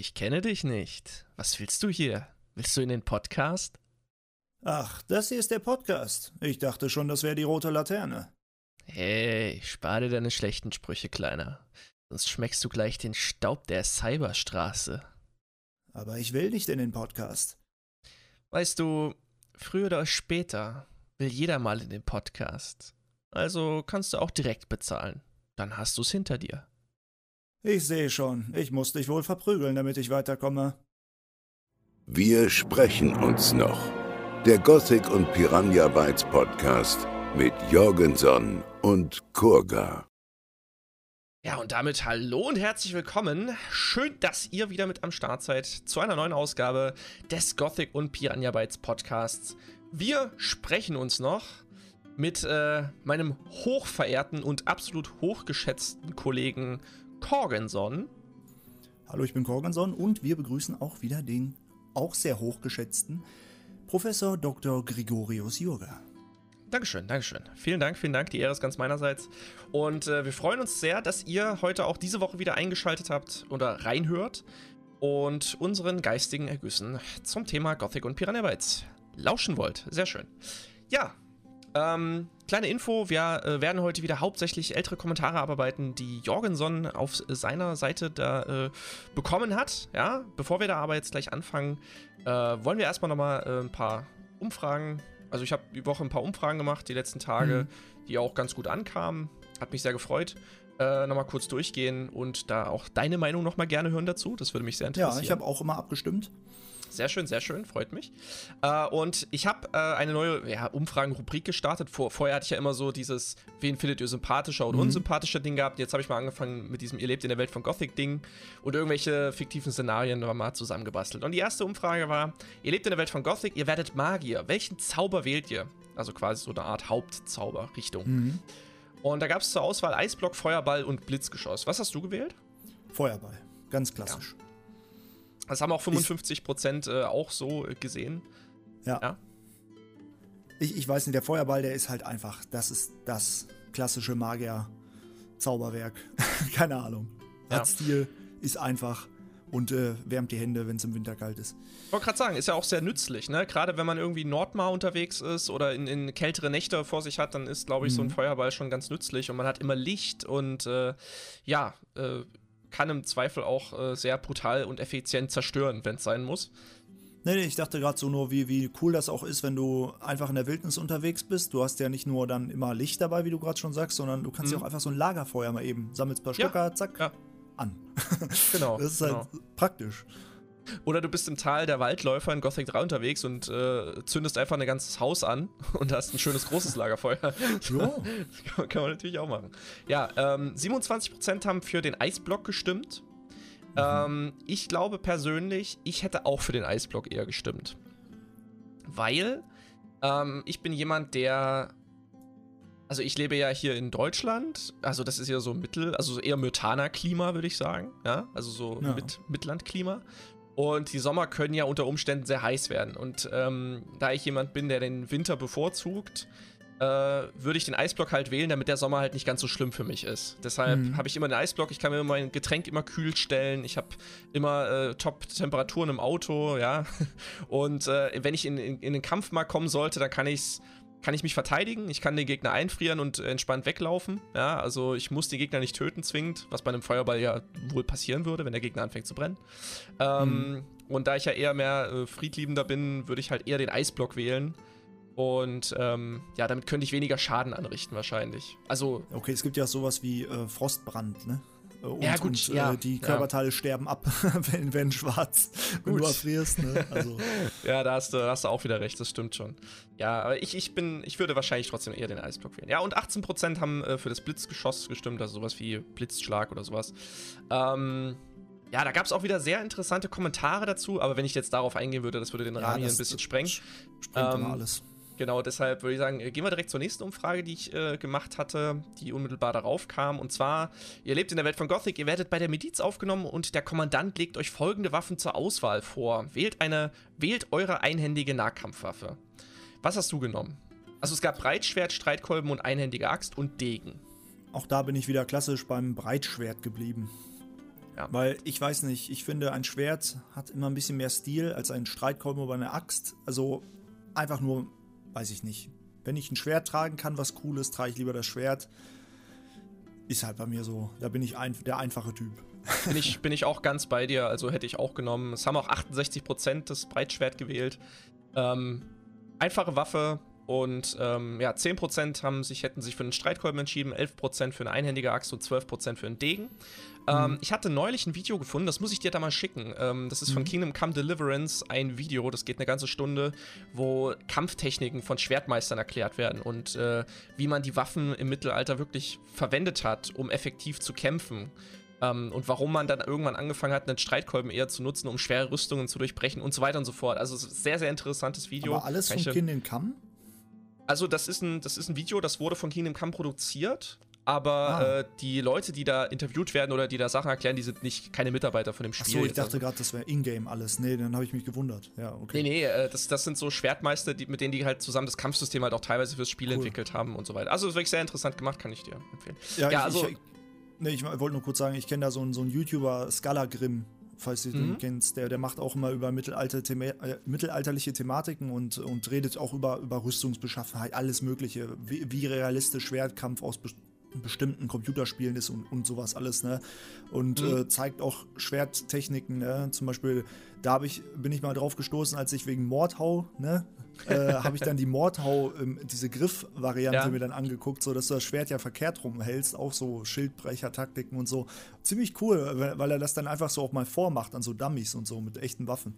Ich kenne dich nicht. Was willst du hier? Willst du in den Podcast? Ach, das hier ist der Podcast. Ich dachte schon, das wäre die rote Laterne. Hey, spare dir deine schlechten Sprüche, Kleiner. Sonst schmeckst du gleich den Staub der Cyberstraße. Aber ich will nicht in den Podcast. Weißt du, früher oder später will jeder mal in den Podcast. Also kannst du auch direkt bezahlen. Dann hast du's hinter dir. Ich sehe schon, ich muss dich wohl verprügeln, damit ich weiterkomme. Wir sprechen uns noch. Der Gothic und Piranha Bytes Podcast mit Jorgenson und Kurga. Ja, und damit hallo und herzlich willkommen. Schön, dass ihr wieder mit am Start seid zu einer neuen Ausgabe des Gothic und Piranha Bytes Podcasts. Wir sprechen uns noch mit äh, meinem hochverehrten und absolut hochgeschätzten Kollegen Korgenson. Hallo, ich bin Korgenson und wir begrüßen auch wieder den auch sehr hochgeschätzten Professor Dr. Gregorius Jurga. Dankeschön, Dankeschön. Vielen Dank, vielen Dank. Die Ehre ist ganz meinerseits. Und äh, wir freuen uns sehr, dass ihr heute auch diese Woche wieder eingeschaltet habt oder reinhört und unseren geistigen Ergüssen zum Thema Gothic und Piranha Bytes lauschen wollt. Sehr schön. Ja, ähm, kleine Info, wir äh, werden heute wieder hauptsächlich ältere Kommentare abarbeiten, die Jorgenson auf seiner Seite da äh, bekommen hat. Ja, bevor wir da aber jetzt gleich anfangen, äh, wollen wir erstmal nochmal äh, ein paar Umfragen. Also ich habe die Woche ein paar Umfragen gemacht, die letzten Tage, mhm. die auch ganz gut ankamen. Hat mich sehr gefreut. Äh, nochmal kurz durchgehen und da auch deine Meinung nochmal gerne hören dazu. Das würde mich sehr interessieren. Ja, ich habe auch immer abgestimmt. Sehr schön, sehr schön, freut mich. Äh, und ich habe äh, eine neue ja, Umfragenrubrik gestartet. Vor, vorher hatte ich ja immer so dieses, wen findet ihr sympathischer oder mhm. unsympathischer Ding gehabt. Jetzt habe ich mal angefangen mit diesem Ihr lebt in der Welt von Gothic-Ding und irgendwelche fiktiven Szenarien mal zusammengebastelt. Und die erste Umfrage war, ihr lebt in der Welt von Gothic, ihr werdet Magier. Welchen Zauber wählt ihr? Also quasi so eine Art Hauptzauber-Richtung. Mhm. Und da gab es zur Auswahl Eisblock, Feuerball und Blitzgeschoss. Was hast du gewählt? Feuerball, ganz klassisch. Ja. Das haben auch 55 Prozent äh, auch so gesehen. Ja. ja. Ich, ich weiß nicht, der Feuerball, der ist halt einfach, das ist das klassische Magier-Zauberwerk. Keine Ahnung. Ja. Hat Stil, ist einfach und äh, wärmt die Hände, wenn es im Winter kalt ist. Ich wollte gerade sagen, ist ja auch sehr nützlich, ne? Gerade wenn man irgendwie Nordmar unterwegs ist oder in, in kältere Nächte vor sich hat, dann ist, glaube ich, mhm. so ein mhm. Feuerball schon ganz nützlich und man hat immer Licht und äh, ja, äh, kann im Zweifel auch äh, sehr brutal und effizient zerstören, wenn es sein muss. Nee, nee, ich dachte gerade so nur, wie, wie cool das auch ist, wenn du einfach in der Wildnis unterwegs bist. Du hast ja nicht nur dann immer Licht dabei, wie du gerade schon sagst, sondern du kannst mhm. ja auch einfach so ein Lagerfeuer mal eben, sammelst ein paar Stöcker, ja. zack, ja. an. Genau. das ist genau. halt praktisch. Oder du bist im Tal der Waldläufer in Gothic 3 unterwegs und äh, zündest einfach ein ganzes Haus an und hast ein schönes großes Lagerfeuer. Ja. kann, kann man natürlich auch machen. Ja, ähm, 27% haben für den Eisblock gestimmt. Mhm. Ähm, ich glaube persönlich, ich hätte auch für den Eisblock eher gestimmt. Weil ähm, ich bin jemand, der also ich lebe ja hier in Deutschland, also das ist ja so Mittel, also eher Myrtaner-Klima, würde ich sagen, ja, also so ja. mit Mittellandklima. Und die Sommer können ja unter Umständen sehr heiß werden. Und ähm, da ich jemand bin, der den Winter bevorzugt, äh, würde ich den Eisblock halt wählen, damit der Sommer halt nicht ganz so schlimm für mich ist. Deshalb mhm. habe ich immer den Eisblock, ich kann mir mein Getränk immer kühl stellen, ich habe immer äh, Top-Temperaturen im Auto, ja. Und äh, wenn ich in, in, in den Kampf mal kommen sollte, dann kann ich es kann ich mich verteidigen, ich kann den Gegner einfrieren und entspannt weglaufen. Ja, also ich muss den Gegner nicht töten zwingend, was bei einem Feuerball ja wohl passieren würde, wenn der Gegner anfängt zu brennen. Ähm, mhm. Und da ich ja eher mehr äh, friedliebender bin, würde ich halt eher den Eisblock wählen. Und ähm, ja, damit könnte ich weniger Schaden anrichten wahrscheinlich. Also. Okay, es gibt ja sowas wie äh, Frostbrand, ne? Äh, und, ja, gut, und, ja, äh, die Körperteile ja. sterben ab, wenn, wenn schwarz, wenn gut. du erfrierst. Ne? Also. ja, da hast, du, hast du auch wieder recht, das stimmt schon. Ja, aber ich, ich bin, ich würde wahrscheinlich trotzdem eher den Eisblock wählen. Ja, und 18% haben äh, für das Blitzgeschoss gestimmt, also sowas wie Blitzschlag oder sowas. Ähm, ja, da gab es auch wieder sehr interessante Kommentare dazu, aber wenn ich jetzt darauf eingehen würde, das würde den Rahmen hier ein bisschen sprengen. Sprengt ähm, alles. Genau, deshalb würde ich sagen, gehen wir direkt zur nächsten Umfrage, die ich äh, gemacht hatte, die unmittelbar darauf kam. Und zwar, ihr lebt in der Welt von Gothic, ihr werdet bei der Miliz aufgenommen und der Kommandant legt euch folgende Waffen zur Auswahl vor. Wählt eine, wählt eure einhändige Nahkampfwaffe. Was hast du genommen? Also es gab Breitschwert, Streitkolben und einhändige Axt und Degen. Auch da bin ich wieder klassisch beim Breitschwert geblieben. Ja. Weil ich weiß nicht, ich finde, ein Schwert hat immer ein bisschen mehr Stil als ein Streitkolben oder eine Axt. Also einfach nur, weiß ich nicht. Wenn ich ein Schwert tragen kann, was cool ist, trage ich lieber das Schwert. Ist halt bei mir so. Da bin ich ein, der einfache Typ. Bin ich, bin ich auch ganz bei dir. Also hätte ich auch genommen. Es haben auch 68% das Breitschwert gewählt. Ähm, einfache Waffe, und ähm, ja, 10% haben sich, hätten sich für einen Streitkolben entschieden, 11% für eine einhändige Axt und 12% für einen Degen. Ähm, mhm. ich hatte neulich ein Video gefunden, das muss ich dir da mal schicken. Ähm, das ist von mhm. Kingdom Come Deliverance ein Video, das geht eine ganze Stunde, wo Kampftechniken von Schwertmeistern erklärt werden und äh, wie man die Waffen im Mittelalter wirklich verwendet hat, um effektiv zu kämpfen. Um, ähm, und warum man dann irgendwann angefangen hat, einen Streitkolben eher zu nutzen, um schwere Rüstungen zu durchbrechen und so weiter und so fort. Also sehr, sehr interessantes Video. Aber alles von Kingdom Come? Also, das ist, ein, das ist ein Video, das wurde von Kingdom Come produziert, aber ah. äh, die Leute, die da interviewt werden oder die da Sachen erklären, die sind nicht keine Mitarbeiter von dem Spiel. Achso, ich dachte gerade, das wäre Ingame alles. Nee, dann habe ich mich gewundert. Ja, okay. Nee, nee, äh, das, das sind so Schwertmeister, die, mit denen die halt zusammen das Kampfsystem halt auch teilweise fürs Spiel cool. entwickelt haben und so weiter. Also, das ist wirklich sehr interessant gemacht, kann ich dir empfehlen. Ja, ja ich, also. Ich, nee, ich wollte nur kurz sagen, ich kenne da so einen, so einen YouTuber, Scala Grimm falls du den mhm. kennst. Der, der macht auch immer über Mittelalter Thema, äh, mittelalterliche Thematiken und, und redet auch über, über Rüstungsbeschaffenheit, alles Mögliche. Wie, wie realistisch Schwertkampf aus be bestimmten Computerspielen ist und, und sowas alles, ne? Und mhm. äh, zeigt auch Schwerttechniken, ne? Zum Beispiel, da ich, bin ich mal drauf gestoßen, als ich wegen Mordhau, ne? Äh, habe ich dann die Mordhau, ähm, diese Griff-Variante ja. mir dann angeguckt, so dass du das Schwert ja verkehrt rumhältst, auch so Schildbrecher-Taktiken und so. Ziemlich cool, weil er das dann einfach so auch mal vormacht an so Dummies und so mit echten Waffen.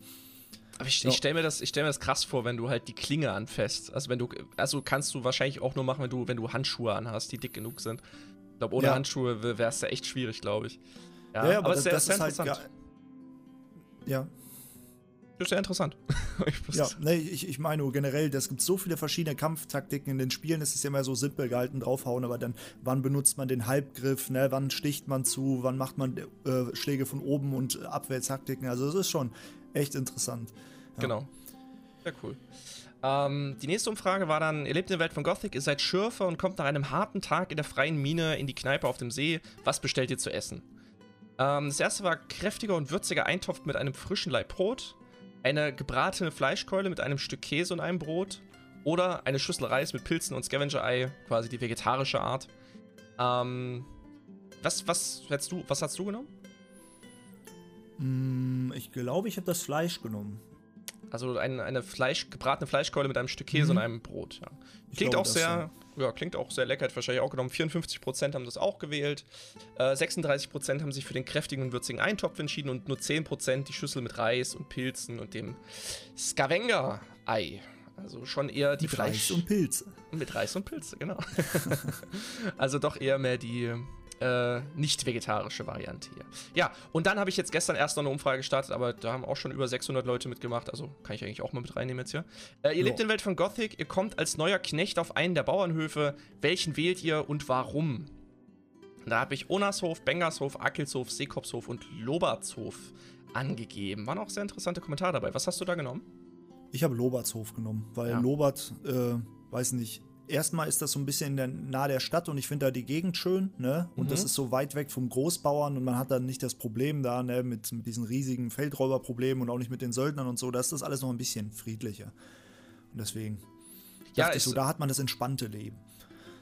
Aber ich, ja. ich stelle mir, das, stell mir das krass vor, wenn du halt die Klinge anfasst. Also wenn du, also kannst du wahrscheinlich auch nur machen, wenn du, wenn du Handschuhe anhast, die dick genug sind. Ich glaube, ohne ja. Handschuhe wäre es ja echt schwierig, glaube ich. Ja, ja, aber, aber das, das, ist, sehr ist halt ja, das ist sehr interessant. ich ja, nee, ich, ich meine nur generell, es gibt so viele verschiedene Kampftaktiken in den Spielen. Es ist ja immer so simpel gehalten, draufhauen, aber dann, wann benutzt man den Halbgriff, ne? wann sticht man zu, wann macht man äh, Schläge von oben und Abwehrtaktiken. Also, das ist schon echt interessant. Ja. Genau. Sehr cool. Ähm, die nächste Umfrage war dann: Ihr lebt in der Welt von Gothic, ihr seid Schürfer und kommt nach einem harten Tag in der freien Mine in die Kneipe auf dem See. Was bestellt ihr zu essen? Ähm, das erste war kräftiger und würziger Eintopf mit einem frischen Laib Brot eine gebratene Fleischkeule mit einem Stück Käse und einem Brot oder eine Schüssel Reis mit Pilzen und Scavenger-Ei, quasi die vegetarische Art. Ähm, was, was, hättest du, was hast du genommen? Mm, ich glaube, ich habe das Fleisch genommen. Also ein, eine Fleisch, gebratene Fleischkeule mit einem Stück Käse mhm. und einem Brot. Ja. Klingt auch sehr, ja. Ja. klingt auch sehr lecker, hat wahrscheinlich auch genommen. 54% haben das auch gewählt. Äh, 36% haben sich für den kräftigen und würzigen Eintopf entschieden und nur 10% die Schüssel mit Reis und Pilzen und dem Scavenger-Ei. Also schon eher die mit Fleisch. Reis und Pilze. Mit Reis und Pilze, genau. also doch eher mehr die äh, nicht vegetarische Variante hier. Ja, und dann habe ich jetzt gestern erst noch eine Umfrage gestartet, aber da haben auch schon über 600 Leute mitgemacht, also kann ich eigentlich auch mal mit reinnehmen jetzt hier. Äh, ihr jo. lebt in der Welt von Gothic, ihr kommt als neuer Knecht auf einen der Bauernhöfe. Welchen wählt ihr und warum? Da habe ich Onashof, Bengershof, Akelshof, Seekopshof und Lobertshof angegeben. Waren auch sehr interessante Kommentare dabei. Was hast du da genommen? Ich habe Lobertshof genommen, weil ja. Lobert, äh, weiß nicht, erstmal ist das so ein bisschen der, nahe der Stadt und ich finde da die Gegend schön, ne? Und mhm. das ist so weit weg vom Großbauern und man hat dann nicht das Problem da, ne, mit, mit diesen riesigen Feldräuberproblemen und auch nicht mit den Söldnern und so. Da ist das alles noch ein bisschen friedlicher. Und deswegen ja, dachte ich so, da hat man das entspannte Leben.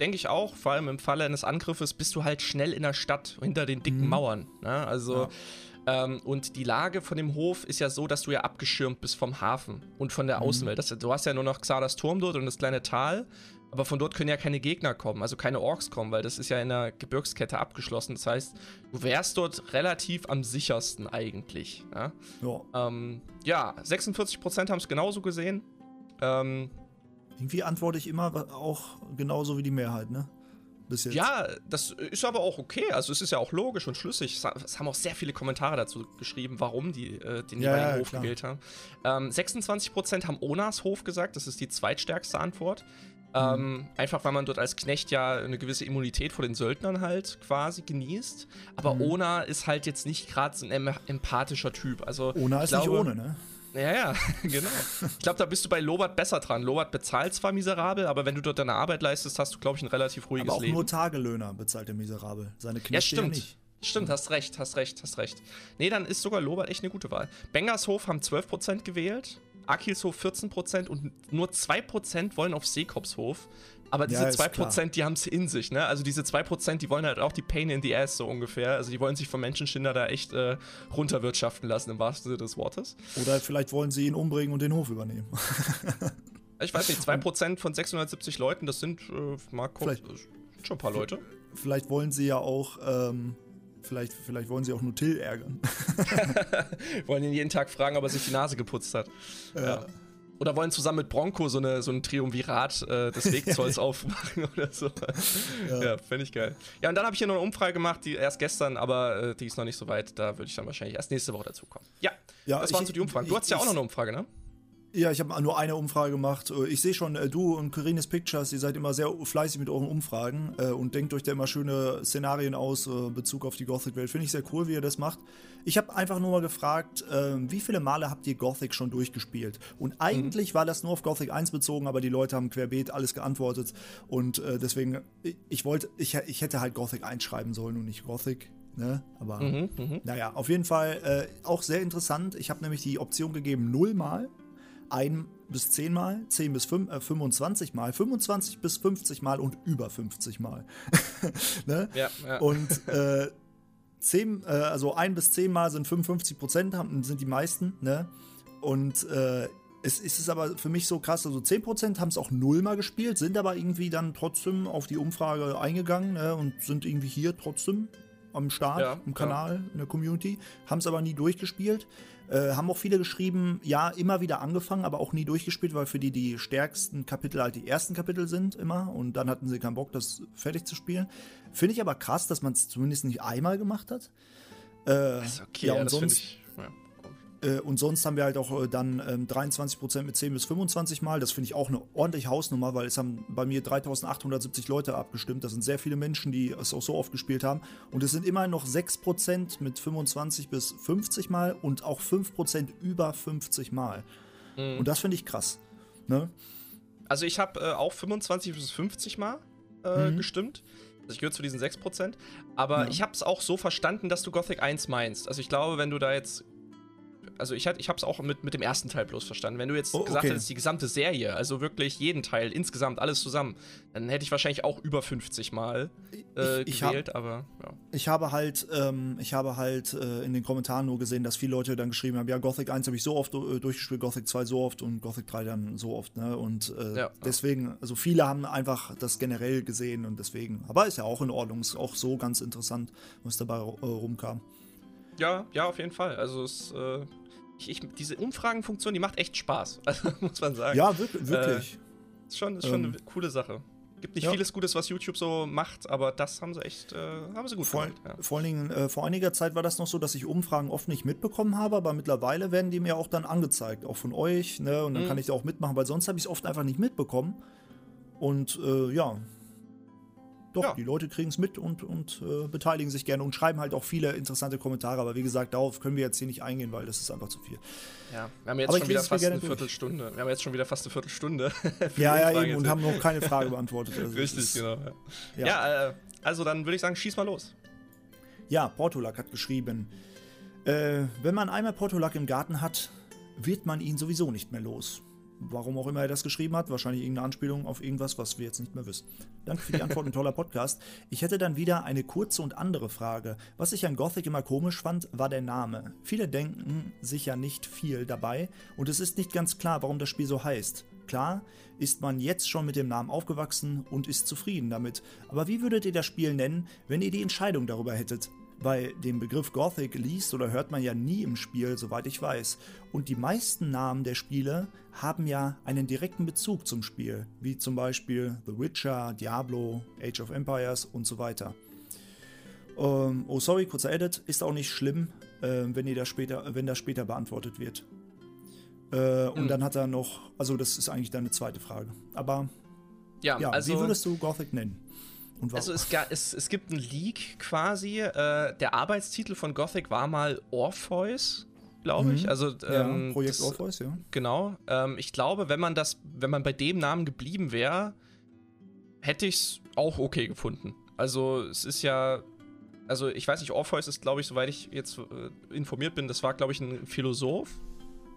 Denke ich auch, vor allem im Falle eines Angriffes bist du halt schnell in der Stadt, hinter den dicken mhm. Mauern. Ne? Also. Ja. Ähm, und die Lage von dem Hof ist ja so, dass du ja abgeschirmt bist vom Hafen und von der mhm. Außenwelt. Das, du hast ja nur noch Xardas Turm dort und das kleine Tal. Aber von dort können ja keine Gegner kommen, also keine Orks kommen, weil das ist ja in der Gebirgskette abgeschlossen. Das heißt, du wärst dort relativ am sichersten eigentlich. Ja, ja. Ähm, ja 46% haben es genauso gesehen. Ähm, Irgendwie antworte ich immer auch genauso wie die Mehrheit, ne? Ja, das ist aber auch okay. Also es ist ja auch logisch und schlüssig. Es haben auch sehr viele Kommentare dazu geschrieben, warum die äh, den ja, jeweiligen ja, Hof klar. gewählt haben. Ähm, 26% haben Onas Hof gesagt, das ist die zweitstärkste Antwort. Ähm, mhm. einfach weil man dort als Knecht ja eine gewisse Immunität vor den Söldnern halt quasi genießt. Aber mhm. Ona ist halt jetzt nicht gerade so ein empathischer Typ. Also, Ona ist glaube, nicht ohne, ne? Ja, ja, genau. Ich glaube, da bist du bei Lobert besser dran. Lobert bezahlt zwar miserabel, aber wenn du dort deine Arbeit leistest, hast du, glaube ich, ein relativ ruhiges aber auch Leben. nur Tagelöhner bezahlt er miserabel. Seine Knechte ja, stimmt. Ja nicht. Stimmt, hast recht, hast recht, hast recht. Nee, dann ist sogar Lobert echt eine gute Wahl. Bengershof haben 12% gewählt, Akilshof 14% und nur 2% wollen auf Seekopshof. Aber diese ja, 2%, die haben es in sich, ne? Also diese 2%, die wollen halt auch die Pain in the Ass so ungefähr. Also die wollen sich vom Menschenschinder da echt äh, runterwirtschaften lassen, im wahrsten Sinne des Wortes. Oder vielleicht wollen sie ihn umbringen und den Hof übernehmen. ich weiß nicht, 2% von 670 Leuten, das sind, äh, Mark, vielleicht, schon ein paar Leute. Vielleicht wollen sie ja auch ähm, Vielleicht, vielleicht wollen sie auch nur Till ärgern. wollen ihn jeden Tag fragen, ob er sich die Nase geputzt hat. Ja. ja. Oder wollen zusammen mit Bronco so, eine, so ein Triumvirat äh, des Wegzolls aufmachen oder so. Ja, ja fände ich geil. Ja, und dann habe ich hier noch eine Umfrage gemacht, die erst gestern, aber äh, die ist noch nicht so weit. Da würde ich dann wahrscheinlich erst nächste Woche dazu kommen. Ja, ja das waren so die Umfragen. Du hattest ja auch noch eine Umfrage, ne? Ja, ich habe nur eine Umfrage gemacht. Äh, ich sehe schon, äh, du und Carines Pictures, ihr seid immer sehr fleißig mit euren Umfragen äh, und denkt euch da immer schöne Szenarien aus in Bezug auf die Gothic-Welt. Finde ich sehr cool, wie ihr das macht. Ich habe einfach nur mal gefragt, wie viele Male habt ihr Gothic schon durchgespielt? Und eigentlich mhm. war das nur auf Gothic 1 bezogen, aber die Leute haben querbeet alles geantwortet. Und deswegen, ich wollte, ich, ich hätte halt Gothic 1 schreiben sollen und nicht Gothic. Ne? Aber mhm, mhm. naja, auf jeden Fall äh, auch sehr interessant. Ich habe nämlich die Option gegeben, null Mal ein bis 10 Mal, 10 bis 5, äh, 25 Mal, 25 bis 50 Mal und über 50 Mal. ne? ja, ja. Und äh, 10, äh, also ein bis 10 Mal sind 55 Prozent, sind die meisten. Ne? Und äh, es ist aber für mich so krass, also 10% haben es auch null mal gespielt, sind aber irgendwie dann trotzdem auf die Umfrage eingegangen ne, und sind irgendwie hier trotzdem am Start, ja, im Kanal, ja. in der Community, haben es aber nie durchgespielt. Äh, haben auch viele geschrieben, ja, immer wieder angefangen, aber auch nie durchgespielt, weil für die die stärksten Kapitel halt die ersten Kapitel sind immer und dann hatten sie keinen Bock, das fertig zu spielen. Finde ich aber krass, dass man es zumindest nicht einmal gemacht hat. Äh, okay, ja, und das sonst, ich, ja. Äh, und sonst haben wir halt auch äh, dann ähm, 23% mit 10 bis 25 Mal. Das finde ich auch eine ordentliche Hausnummer, weil es haben bei mir 3870 Leute abgestimmt. Das sind sehr viele Menschen, die es auch so oft gespielt haben. Und es sind immerhin noch 6% mit 25 bis 50 Mal und auch 5% über 50 Mal. Mhm. Und das finde ich krass. Ne? Also ich habe äh, auch 25 bis 50 Mal äh, mhm. gestimmt. Also ich gehöre zu diesen 6%. Aber ja. ich habe es auch so verstanden, dass du Gothic 1 meinst. Also ich glaube, wenn du da jetzt also ich, ich habe es auch mit, mit dem ersten Teil bloß verstanden. Wenn du jetzt oh, gesagt okay. hättest, die gesamte Serie, also wirklich jeden Teil, insgesamt, alles zusammen, dann hätte ich wahrscheinlich auch über 50 Mal äh, ich, ich gewählt, hab, aber ja. Ich habe halt, ähm, ich habe halt äh, in den Kommentaren nur gesehen, dass viele Leute dann geschrieben haben, ja, Gothic 1 habe ich so oft äh, durchgespielt, Gothic 2 so oft und Gothic 3 dann so oft, ne? Und äh, ja, deswegen, also viele haben einfach das generell gesehen und deswegen, aber ist ja auch in Ordnung, ist auch so ganz interessant, was dabei äh, rumkam. Ja, ja, auf jeden Fall. Also es äh, ich, ich, diese Umfragenfunktion, die macht echt Spaß, also, muss man sagen. Ja, wirklich. Äh, ist schon, ist schon ähm, eine coole Sache. Gibt nicht ja. vieles Gutes, was YouTube so macht, aber das haben sie echt, äh, haben sie gut vor, gemacht. Ja. Vor allen Dingen, äh, vor einiger Zeit war das noch so, dass ich Umfragen oft nicht mitbekommen habe, aber mittlerweile werden die mir auch dann angezeigt, auch von euch, ne? Und dann mhm. kann ich da auch mitmachen, weil sonst habe ich es oft einfach nicht mitbekommen. Und äh, ja, doch, ja. die Leute kriegen es mit und, und äh, beteiligen sich gerne und schreiben halt auch viele interessante Kommentare. Aber wie gesagt, darauf können wir jetzt hier nicht eingehen, weil das ist einfach zu viel. Ja, wir haben jetzt aber schon wieder fast eine Viertelstunde. Durch. Wir haben jetzt schon wieder fast eine Viertelstunde. ja, ja, eben und haben noch keine Frage beantwortet. Also Richtig, ist, genau. Ja, ja äh, also dann würde ich sagen, schieß mal los. Ja, Portulak hat geschrieben, äh, wenn man einmal Portulak im Garten hat, wird man ihn sowieso nicht mehr los. Warum auch immer er das geschrieben hat, wahrscheinlich irgendeine Anspielung auf irgendwas, was wir jetzt nicht mehr wissen. Danke für die Antwort, ein toller Podcast. Ich hätte dann wieder eine kurze und andere Frage. Was ich an Gothic immer komisch fand, war der Name. Viele denken sich ja nicht viel dabei und es ist nicht ganz klar, warum das Spiel so heißt. Klar, ist man jetzt schon mit dem Namen aufgewachsen und ist zufrieden damit. Aber wie würdet ihr das Spiel nennen, wenn ihr die Entscheidung darüber hättet? Weil den Begriff Gothic liest oder hört man ja nie im Spiel, soweit ich weiß. Und die meisten Namen der Spiele haben ja einen direkten Bezug zum Spiel, wie zum Beispiel The Witcher, Diablo, Age of Empires und so weiter. Ähm, oh, sorry, kurzer Edit, ist auch nicht schlimm, äh, wenn, ihr das später, wenn das später beantwortet wird. Äh, und mhm. dann hat er noch, also das ist eigentlich deine zweite Frage. Aber ja, ja also, wie würdest du Gothic nennen? Also es, es, es, gibt einen Leak quasi. Äh, der Arbeitstitel von Gothic war mal Orpheus, glaube ich. Mhm. Also ähm, ja, Projekt das, Orpheus, ja. Genau. Ähm, ich glaube, wenn man das, wenn man bei dem Namen geblieben wäre, hätte ich es auch okay gefunden. Also es ist ja, also ich weiß nicht, Orpheus ist, glaube ich, soweit ich jetzt äh, informiert bin, das war, glaube ich, ein Philosoph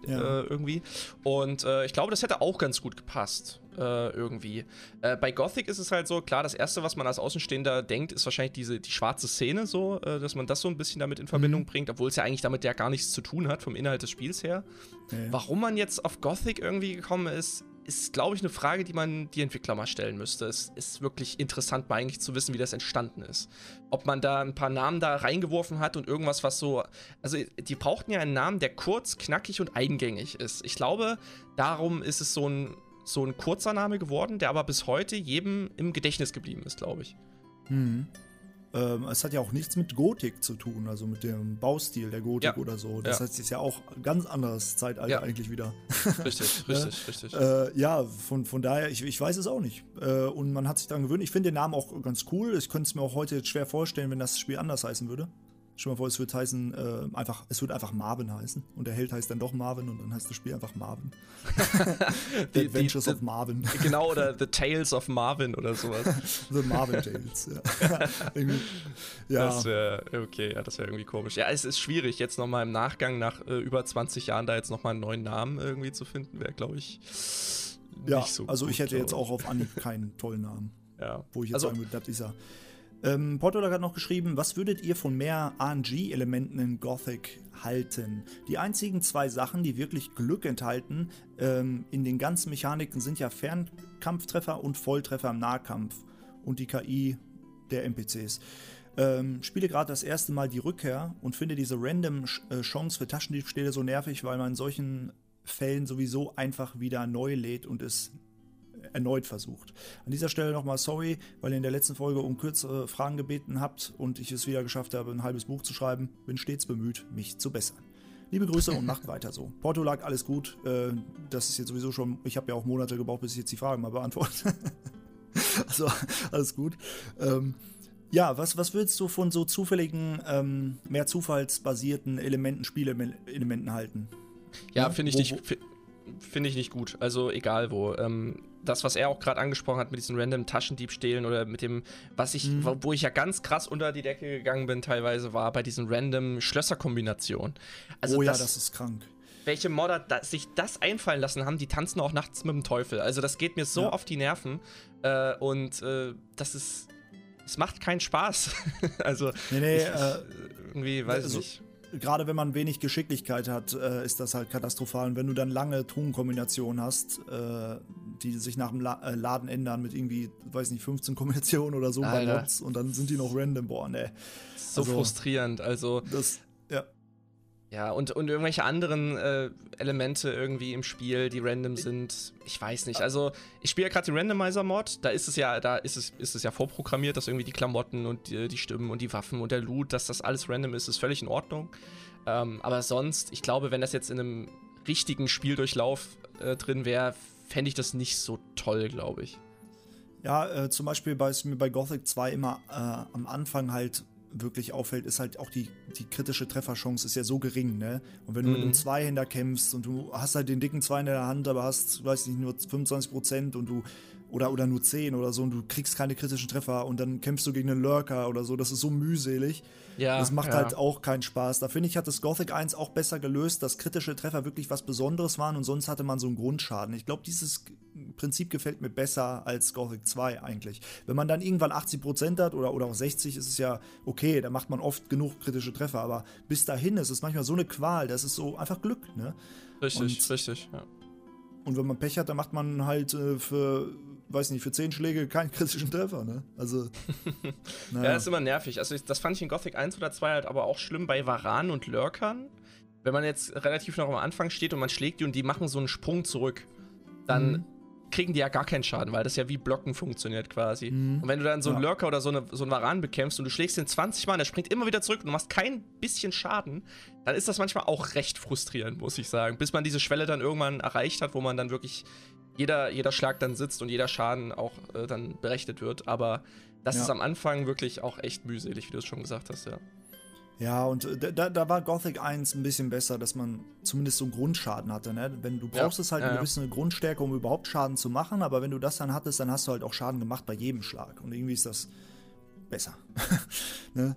ja. äh, irgendwie. Und äh, ich glaube, das hätte auch ganz gut gepasst. Äh, irgendwie. Äh, bei Gothic ist es halt so, klar, das erste, was man als Außenstehender denkt, ist wahrscheinlich diese, die schwarze Szene, so, äh, dass man das so ein bisschen damit in Verbindung mhm. bringt, obwohl es ja eigentlich damit ja gar nichts zu tun hat, vom Inhalt des Spiels her. Ja. Warum man jetzt auf Gothic irgendwie gekommen ist, ist, glaube ich, eine Frage, die man die Entwickler mal stellen müsste. Es ist wirklich interessant, mal eigentlich zu wissen, wie das entstanden ist. Ob man da ein paar Namen da reingeworfen hat und irgendwas, was so. Also, die brauchten ja einen Namen, der kurz, knackig und eingängig ist. Ich glaube, darum ist es so ein, so ein kurzer Name geworden, der aber bis heute jedem im Gedächtnis geblieben ist, glaube ich. Mhm. Ähm, es hat ja auch nichts mit Gotik zu tun, also mit dem Baustil der Gotik ja. oder so. Das ja. heißt, es ist ja auch ein ganz anderes Zeitalter ja. eigentlich wieder. Richtig, richtig, richtig. Äh, ja, von, von daher, ich, ich weiß es auch nicht. Äh, und man hat sich daran gewöhnt. Ich finde den Namen auch ganz cool. Ich könnte es mir auch heute schwer vorstellen, wenn das Spiel anders heißen würde. Schon mal vor, es wird heißen, äh, einfach, es wird einfach Marvin heißen. Und der Held heißt dann doch Marvin und dann heißt das Spiel einfach Marvin. the, the Adventures the, of Marvin. Genau, oder The Tales of Marvin oder sowas. the Marvin Tales, ja. ja. Das wäre, okay, ja, das wäre irgendwie komisch. Ja, es ist schwierig, jetzt nochmal im Nachgang nach äh, über 20 Jahren da jetzt nochmal einen neuen Namen irgendwie zu finden, wäre, glaube ich, ja, nicht so also gut, ich hätte jetzt auch auf Anhieb keinen tollen Namen. Ja. Wo ich jetzt also, sagen würde, das ist er. Ähm, Portola hat noch geschrieben, was würdet ihr von mehr RNG-Elementen in Gothic halten? Die einzigen zwei Sachen, die wirklich Glück enthalten ähm, in den ganzen Mechaniken, sind ja Fernkampftreffer und Volltreffer im Nahkampf und die KI der NPCs. Ähm, spiele gerade das erste Mal die Rückkehr und finde diese random äh, Chance für Taschendiebstähle so nervig, weil man in solchen Fällen sowieso einfach wieder neu lädt und es erneut versucht. An dieser Stelle nochmal sorry, weil ihr in der letzten Folge um kürzere Fragen gebeten habt und ich es wieder geschafft habe, ein halbes Buch zu schreiben. Bin stets bemüht, mich zu bessern. Liebe Grüße und macht weiter so. Porto lag alles gut. Äh, das ist jetzt sowieso schon, ich habe ja auch Monate gebraucht, bis ich jetzt die Fragen mal beantworte. also alles gut. Ähm, ja, was, was würdest du von so zufälligen, ähm, mehr zufallsbasierten Elementen, Spielelementen halten? Ja, finde ich, nicht, find ich nicht gut. Also egal wo. Ähm, das, was er auch gerade angesprochen hat mit diesen random Taschendiebstählen oder mit dem, was ich, mhm. wo ich ja ganz krass unter die Decke gegangen bin, teilweise war bei diesen random Schlösserkombinationen. Also oh ja, das, das ist krank. Welche Modder da, sich das einfallen lassen haben, die tanzen auch nachts mit dem Teufel. Also das geht mir so ja. auf die Nerven äh, und äh, das ist, es macht keinen Spaß. also nee, nee, ich, äh, irgendwie weiß also, ich nicht gerade wenn man wenig Geschicklichkeit hat, äh, ist das halt katastrophal. Und wenn du dann lange Truhenkombinationen hast, äh, die sich nach dem La äh, Laden ändern mit irgendwie, weiß nicht, 15 Kombinationen oder so bei Mods und dann sind die noch random, boah, ne. So also, frustrierend, also. Das, ja. Und, und irgendwelche anderen äh, Elemente irgendwie im Spiel, die random sind. Ich weiß nicht. Also, ich spiele ja gerade den Randomizer-Mod. Da ist es ja, da ist es, ist es ja vorprogrammiert, dass irgendwie die Klamotten und die, die Stimmen und die Waffen und der Loot, dass das alles random ist, ist völlig in Ordnung. Ähm, aber sonst, ich glaube, wenn das jetzt in einem richtigen Spieldurchlauf äh, drin wäre, fände ich das nicht so toll, glaube ich. Ja, äh, zum Beispiel bei, mir bei Gothic 2 immer äh, am Anfang halt wirklich auffällt, ist halt auch die, die kritische Trefferchance ist ja so gering, ne? Und wenn du mhm. mit einem mhm. Zweihänder kämpfst und du hast halt den dicken Zweihänder in der Hand, aber hast, weiß nicht, nur 25 Prozent und du oder, oder nur 10 oder so und du kriegst keine kritischen Treffer und dann kämpfst du gegen einen Lurker oder so, das ist so mühselig. Ja, das macht ja. halt auch keinen Spaß. Da finde ich, hat das Gothic 1 auch besser gelöst, dass kritische Treffer wirklich was Besonderes waren und sonst hatte man so einen Grundschaden. Ich glaube, dieses Prinzip gefällt mir besser als Gothic 2 eigentlich. Wenn man dann irgendwann 80% hat oder, oder auch 60, ist es ja okay, da macht man oft genug kritische Treffer, aber bis dahin ist es manchmal so eine Qual, das ist so einfach Glück, ne? Richtig, und, richtig, ja. Und wenn man Pech hat, dann macht man halt äh, für weiß nicht, für zehn Schläge keinen kritischen Treffer, ne? Also. naja. Ja, das ist immer nervig. Also, das fand ich in Gothic 1 oder 2 halt aber auch schlimm bei Varan und Lurkern. Wenn man jetzt relativ noch am Anfang steht und man schlägt die und die machen so einen Sprung zurück, dann mhm kriegen die ja gar keinen Schaden, weil das ja wie Blocken funktioniert quasi. Mhm. Und wenn du dann so einen ja. Lurker oder so, eine, so einen Varan bekämpfst und du schlägst den 20 Mal und der springt immer wieder zurück und du machst kein bisschen Schaden, dann ist das manchmal auch recht frustrierend, muss ich sagen. Bis man diese Schwelle dann irgendwann erreicht hat, wo man dann wirklich jeder, jeder Schlag dann sitzt und jeder Schaden auch äh, dann berechnet wird. Aber das ja. ist am Anfang wirklich auch echt mühselig, wie du es schon gesagt hast, ja. Ja, und äh, da, da war Gothic 1 ein bisschen besser, dass man zumindest so einen Grundschaden hatte. Ne? Wenn du brauchst ja, es halt ja, eine gewisse Grundstärke, um überhaupt Schaden zu machen, aber wenn du das dann hattest, dann hast du halt auch Schaden gemacht bei jedem Schlag. Und irgendwie ist das besser. ne?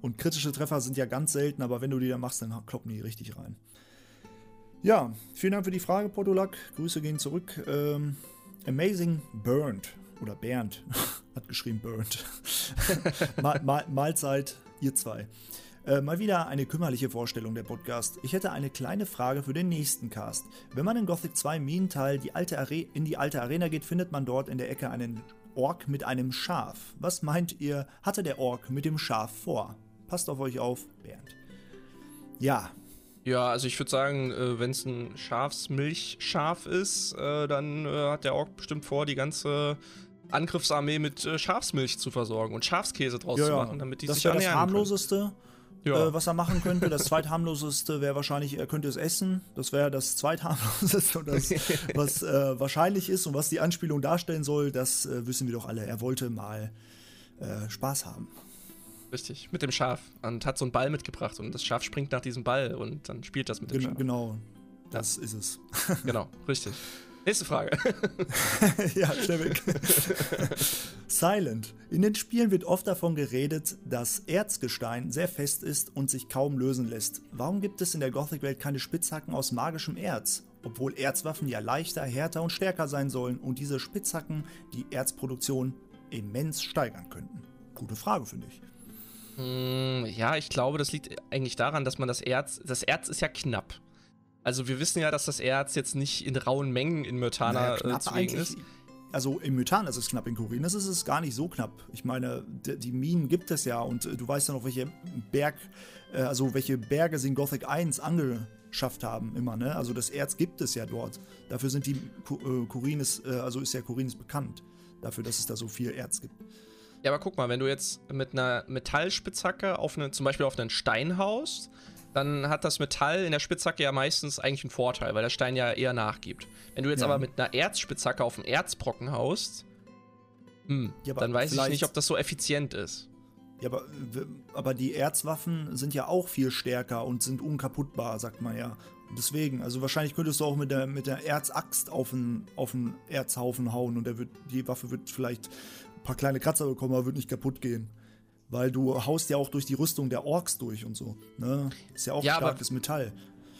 Und kritische Treffer sind ja ganz selten, aber wenn du die dann machst, dann kloppen die richtig rein. Ja, vielen Dank für die Frage, Portolak. Grüße gehen zurück. Ähm, Amazing Burnt oder Bernd hat geschrieben Burnt. Mal, Mal, Mahlzeit, ihr zwei. Äh, mal wieder eine kümmerliche Vorstellung der Podcast. Ich hätte eine kleine Frage für den nächsten Cast. Wenn man in Gothic 2 Minental die alte in die alte Arena geht, findet man dort in der Ecke einen Ork mit einem Schaf. Was meint ihr, hatte der Ork mit dem Schaf vor? Passt auf euch auf, Bernd. Ja. Ja, also ich würde sagen, äh, wenn es ein Schafsmilchschaf ist, äh, dann äh, hat der Ork bestimmt vor, die ganze Angriffsarmee mit Schafsmilch zu versorgen und Schafskäse draus ja, zu machen, damit die das sich Das wäre das harmloseste. Ja. was er machen könnte. Das zweitharmloseste wäre wahrscheinlich, er könnte es essen. Das wäre das zweitharmloseste und das, was äh, wahrscheinlich ist und was die Anspielung darstellen soll, das äh, wissen wir doch alle. Er wollte mal äh, Spaß haben. Richtig, mit dem Schaf. Und hat so einen Ball mitgebracht und das Schaf springt nach diesem Ball und dann spielt das mit dem Gen Schaf. Genau, das ja. ist es. genau, richtig. Nächste Frage. ja, weg. Silent. In den Spielen wird oft davon geredet, dass Erzgestein sehr fest ist und sich kaum lösen lässt. Warum gibt es in der Gothic-Welt keine Spitzhacken aus magischem Erz? Obwohl Erzwaffen ja leichter, härter und stärker sein sollen und diese Spitzhacken die Erzproduktion immens steigern könnten. Gute Frage, finde ich. Hm, ja, ich glaube, das liegt eigentlich daran, dass man das Erz, das Erz ist ja knapp. Also wir wissen ja, dass das Erz jetzt nicht in rauen Mengen in Myrtana naja, äh, ist. Also im Mythan ist es knapp, in Korinnes ist es gar nicht so knapp. Ich meine, die Minen gibt es ja und äh, du weißt ja noch, welche Berg, äh, also welche Berge sie in Gothic 1 angeschafft haben immer, ne? Also das Erz gibt es ja dort. Dafür sind die Korines, also ist ja Korines bekannt. Dafür, dass es da so viel Erz gibt. Ja, aber guck mal, wenn du jetzt mit einer Metallspitzhacke auf eine, zum Beispiel auf einen Stein haust, dann hat das Metall in der Spitzhacke ja meistens eigentlich einen Vorteil, weil der Stein ja eher nachgibt. Wenn du jetzt ja. aber mit einer Erzspitzhacke auf einen Erzbrocken haust, hm, ja, dann weiß ich nicht, ob das so effizient ist. Ja, aber, aber die Erzwaffen sind ja auch viel stärker und sind unkaputtbar, sagt man ja. Deswegen, also wahrscheinlich könntest du auch mit der, mit der Erzaxt auf einen, auf einen Erzhaufen hauen und der wird, die Waffe wird vielleicht paar kleine Kratzer bekommen, aber wird nicht kaputt gehen. Weil du haust ja auch durch die Rüstung der Orks durch und so. Ne? Ist ja auch ja, starkes Metall.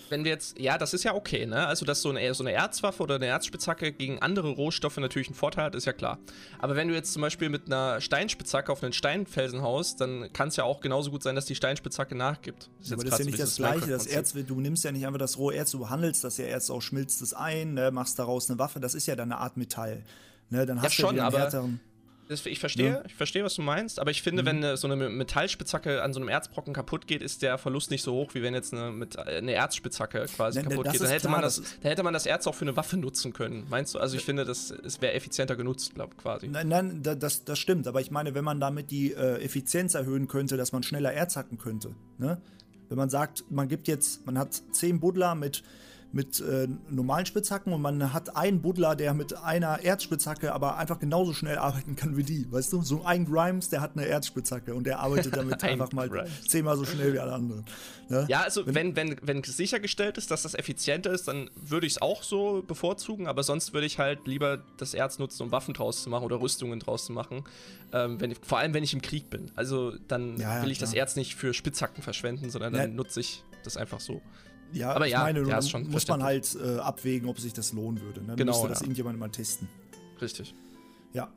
Wenn wir jetzt, ja, das ist ja okay, ne? Also, dass so eine, so eine Erzwaffe oder eine Erzspitzhacke gegen andere Rohstoffe natürlich einen Vorteil hat, ist ja klar. Aber wenn du jetzt zum Beispiel mit einer Steinspitzhacke auf einen Steinfelsen haust, dann kann es ja auch genauso gut sein, dass die Steinspitzhacke nachgibt. Das ist, aber das ist ja nicht das Gleiche. Das Erz, du nimmst ja nicht einfach das rohe Erz, du behandelst das ja erst auch, schmilzt es ein, ne? machst daraus eine Waffe. Das ist ja dann eine Art Metall. Ne? Dann hast ja, du schon, aber härteren ich verstehe, ja. ich verstehe, was du meinst, aber ich finde, mhm. wenn eine, so eine Metallspitzhacke an so einem Erzbrocken kaputt geht, ist der Verlust nicht so hoch, wie wenn jetzt eine, mit, eine Erzspitzhacke quasi ne, kaputt geht. Dann hätte, klar, man das, das dann hätte man das Erz auch für eine Waffe nutzen können. Meinst du? Also ich finde, das wäre effizienter genutzt, glaube quasi. Nein, nein, das, das stimmt, aber ich meine, wenn man damit die äh, Effizienz erhöhen könnte, dass man schneller Erz hacken könnte, ne? Wenn man sagt, man gibt jetzt, man hat 10 Buddler mit mit äh, normalen Spitzhacken und man hat einen Buddler, der mit einer Erzspitzhacke aber einfach genauso schnell arbeiten kann wie die. Weißt du? So ein Grimes, der hat eine Erzspitzhacke und der arbeitet damit ein einfach mal Grimes. zehnmal so schnell wie alle anderen. Ja, ja also wenn, wenn, wenn sichergestellt ist, dass das effizienter ist, dann würde ich es auch so bevorzugen, aber sonst würde ich halt lieber das Erz nutzen, um Waffen draus zu machen oder Rüstungen draus zu machen. Ähm, wenn, vor allem, wenn ich im Krieg bin. Also dann ja, ja, will ich klar. das Erz nicht für Spitzhacken verschwenden, sondern dann nutze ich das einfach so. Ja, aber ja, meine, ja, schon muss man halt äh, abwägen, ob sich das lohnen würde. Ne? Dann genau, müsste das ja. irgendjemand mal testen. Richtig. Ja.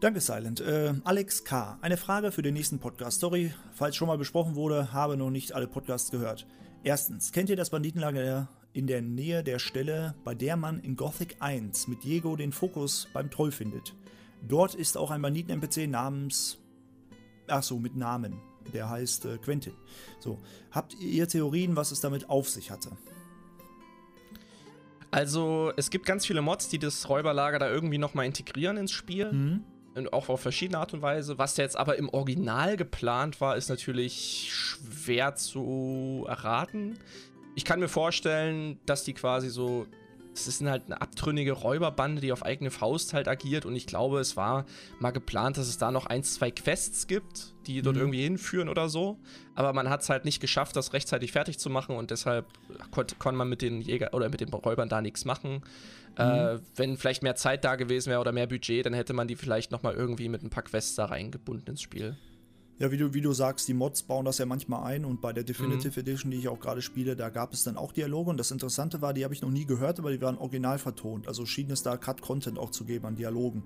Danke, Silent. Äh, Alex K. Eine Frage für den nächsten Podcast. Sorry, falls schon mal besprochen wurde, habe noch nicht alle Podcasts gehört. Erstens, kennt ihr das Banditenlager in der Nähe der Stelle, bei der man in Gothic 1 mit Diego den Fokus beim Troll findet? Dort ist auch ein Banditen-NPC namens. Ach so, mit Namen der heißt äh, Quentin. So, habt ihr Theorien, was es damit auf sich hatte? Also, es gibt ganz viele Mods, die das Räuberlager da irgendwie nochmal integrieren ins Spiel. Mhm. Und auch auf verschiedene Art und Weise. Was jetzt aber im Original geplant war, ist natürlich schwer zu erraten. Ich kann mir vorstellen, dass die quasi so es ist halt eine abtrünnige Räuberbande, die auf eigene Faust halt agiert und ich glaube, es war mal geplant, dass es da noch ein, zwei Quests gibt, die dort mhm. irgendwie hinführen oder so. Aber man hat es halt nicht geschafft, das rechtzeitig fertig zu machen und deshalb konnte kon man mit den Jäger oder mit den Räubern da nichts machen. Mhm. Äh, wenn vielleicht mehr Zeit da gewesen wäre oder mehr Budget, dann hätte man die vielleicht nochmal irgendwie mit ein paar Quests da reingebunden ins Spiel. Ja, wie du, wie du sagst, die Mods bauen das ja manchmal ein und bei der Definitive mhm. Edition, die ich auch gerade spiele, da gab es dann auch Dialoge und das Interessante war, die habe ich noch nie gehört, aber die waren original vertont. Also schien es da Cut-Content auch zu geben an Dialogen.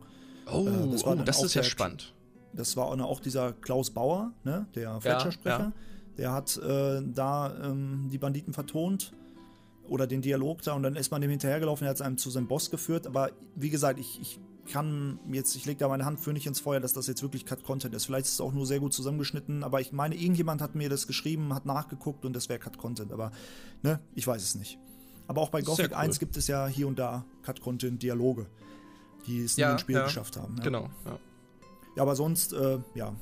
Oh, äh, das, oh, das ist ja spannend. Das war auch dieser Klaus Bauer, ne, der Fletcher-Sprecher. Ja, ja. Der hat äh, da ähm, die Banditen vertont oder den Dialog da und dann ist man dem hinterhergelaufen, er hat es einem zu seinem Boss geführt. Aber wie gesagt, ich, ich kann jetzt, ich lege da meine Hand für nicht ins Feuer, dass das jetzt wirklich Cut-Content ist. Vielleicht ist es auch nur sehr gut zusammengeschnitten, aber ich meine, irgendjemand hat mir das geschrieben, hat nachgeguckt und das wäre Cut-Content, aber ne, ich weiß es nicht. Aber auch bei Gothic cool. 1 gibt es ja hier und da Cut-Content-Dialoge, die es ja, in den Spiel ja, geschafft haben. Ja. Genau, ja. Ja, aber sonst, äh, ja,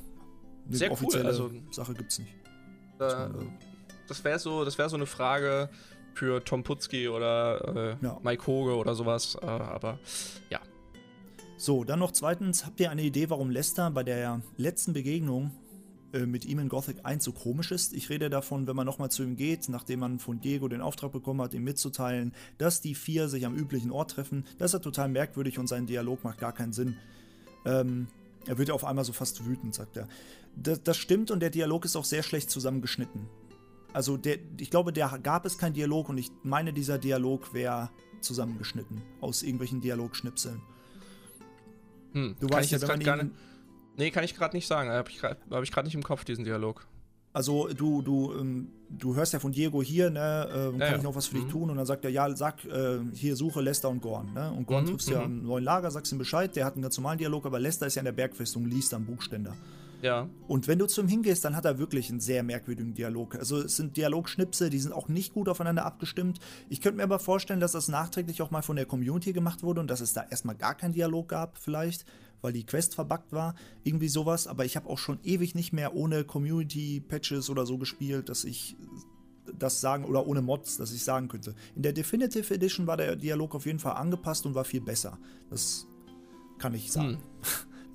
eine sehr offizielle cool, also, Sache gibt es nicht. Äh, das wäre so, wär so eine Frage für Tom Putzki oder äh, Mike Hoge oder sowas, äh, aber ja, so, dann noch zweitens, habt ihr eine Idee, warum Lester bei der letzten Begegnung äh, mit ihm in Gothic 1 so komisch ist? Ich rede davon, wenn man nochmal zu ihm geht, nachdem man von Diego den Auftrag bekommen hat, ihm mitzuteilen, dass die vier sich am üblichen Ort treffen. Das ist total merkwürdig und sein Dialog macht gar keinen Sinn. Ähm, er wird auf einmal so fast wütend, sagt er. Das, das stimmt und der Dialog ist auch sehr schlecht zusammengeschnitten. Also der, ich glaube, da gab es keinen Dialog und ich meine, dieser Dialog wäre zusammengeschnitten aus irgendwelchen Dialogschnipseln. Hm, du weißt ja, wenn man gar nicht, Nee, kann ich gerade nicht sagen. Habe ich gerade hab nicht im Kopf, diesen Dialog. Also du, du, ähm, du hörst ja von Diego hier, ne, äh, kann ja, ich noch was für mhm. dich tun? Und dann sagt er, ja, sag, äh, hier suche Lester und Gorn, ne? Und Gorn mhm, triffst ja im mhm. neuen Lager, sagst ihm Bescheid, der hat einen ganz normalen Dialog, aber Lester ist ja in der Bergfestung, liest am Buchständer. Ja. Und wenn du zu ihm hingehst, dann hat er wirklich einen sehr merkwürdigen Dialog. Also es sind Dialogschnipse, die sind auch nicht gut aufeinander abgestimmt. Ich könnte mir aber vorstellen, dass das nachträglich auch mal von der Community gemacht wurde und dass es da erstmal gar keinen Dialog gab, vielleicht weil die Quest verbuggt war, irgendwie sowas. Aber ich habe auch schon ewig nicht mehr ohne Community-Patches oder so gespielt, dass ich das sagen oder ohne Mods, dass ich sagen könnte. In der Definitive Edition war der Dialog auf jeden Fall angepasst und war viel besser. Das kann ich sagen. Hm.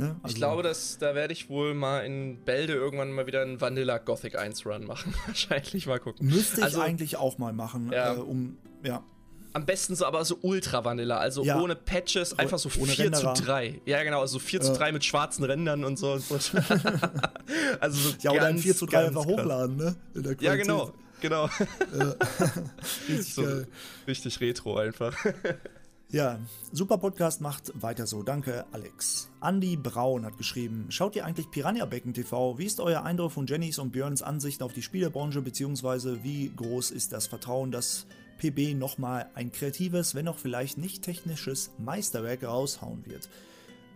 Ne? also ich glaube, dass, da werde ich wohl mal in Bälde irgendwann mal wieder einen Vanilla Gothic 1 Run machen. Wahrscheinlich mal gucken. Müsste ich also, eigentlich auch mal machen, ja. Äh, um ja am besten so, aber so ultra Vanilla, also ja. ohne Patches, einfach so 4 zu 3. Ja, genau, also 4 zu 3 mit schwarzen Rändern und so. also so ja, oder ein 4 zu 3 einfach hochladen, ne? ja, genau, genau. Richtig, so, richtig retro einfach. Ja, super Podcast, macht weiter so. Danke, Alex. Andy Braun hat geschrieben: Schaut ihr eigentlich Piranha Becken TV? Wie ist euer Eindruck von Jennys und Björns Ansichten auf die Spielebranche, beziehungsweise wie groß ist das Vertrauen, dass PB nochmal ein kreatives, wenn auch vielleicht nicht technisches Meisterwerk raushauen wird.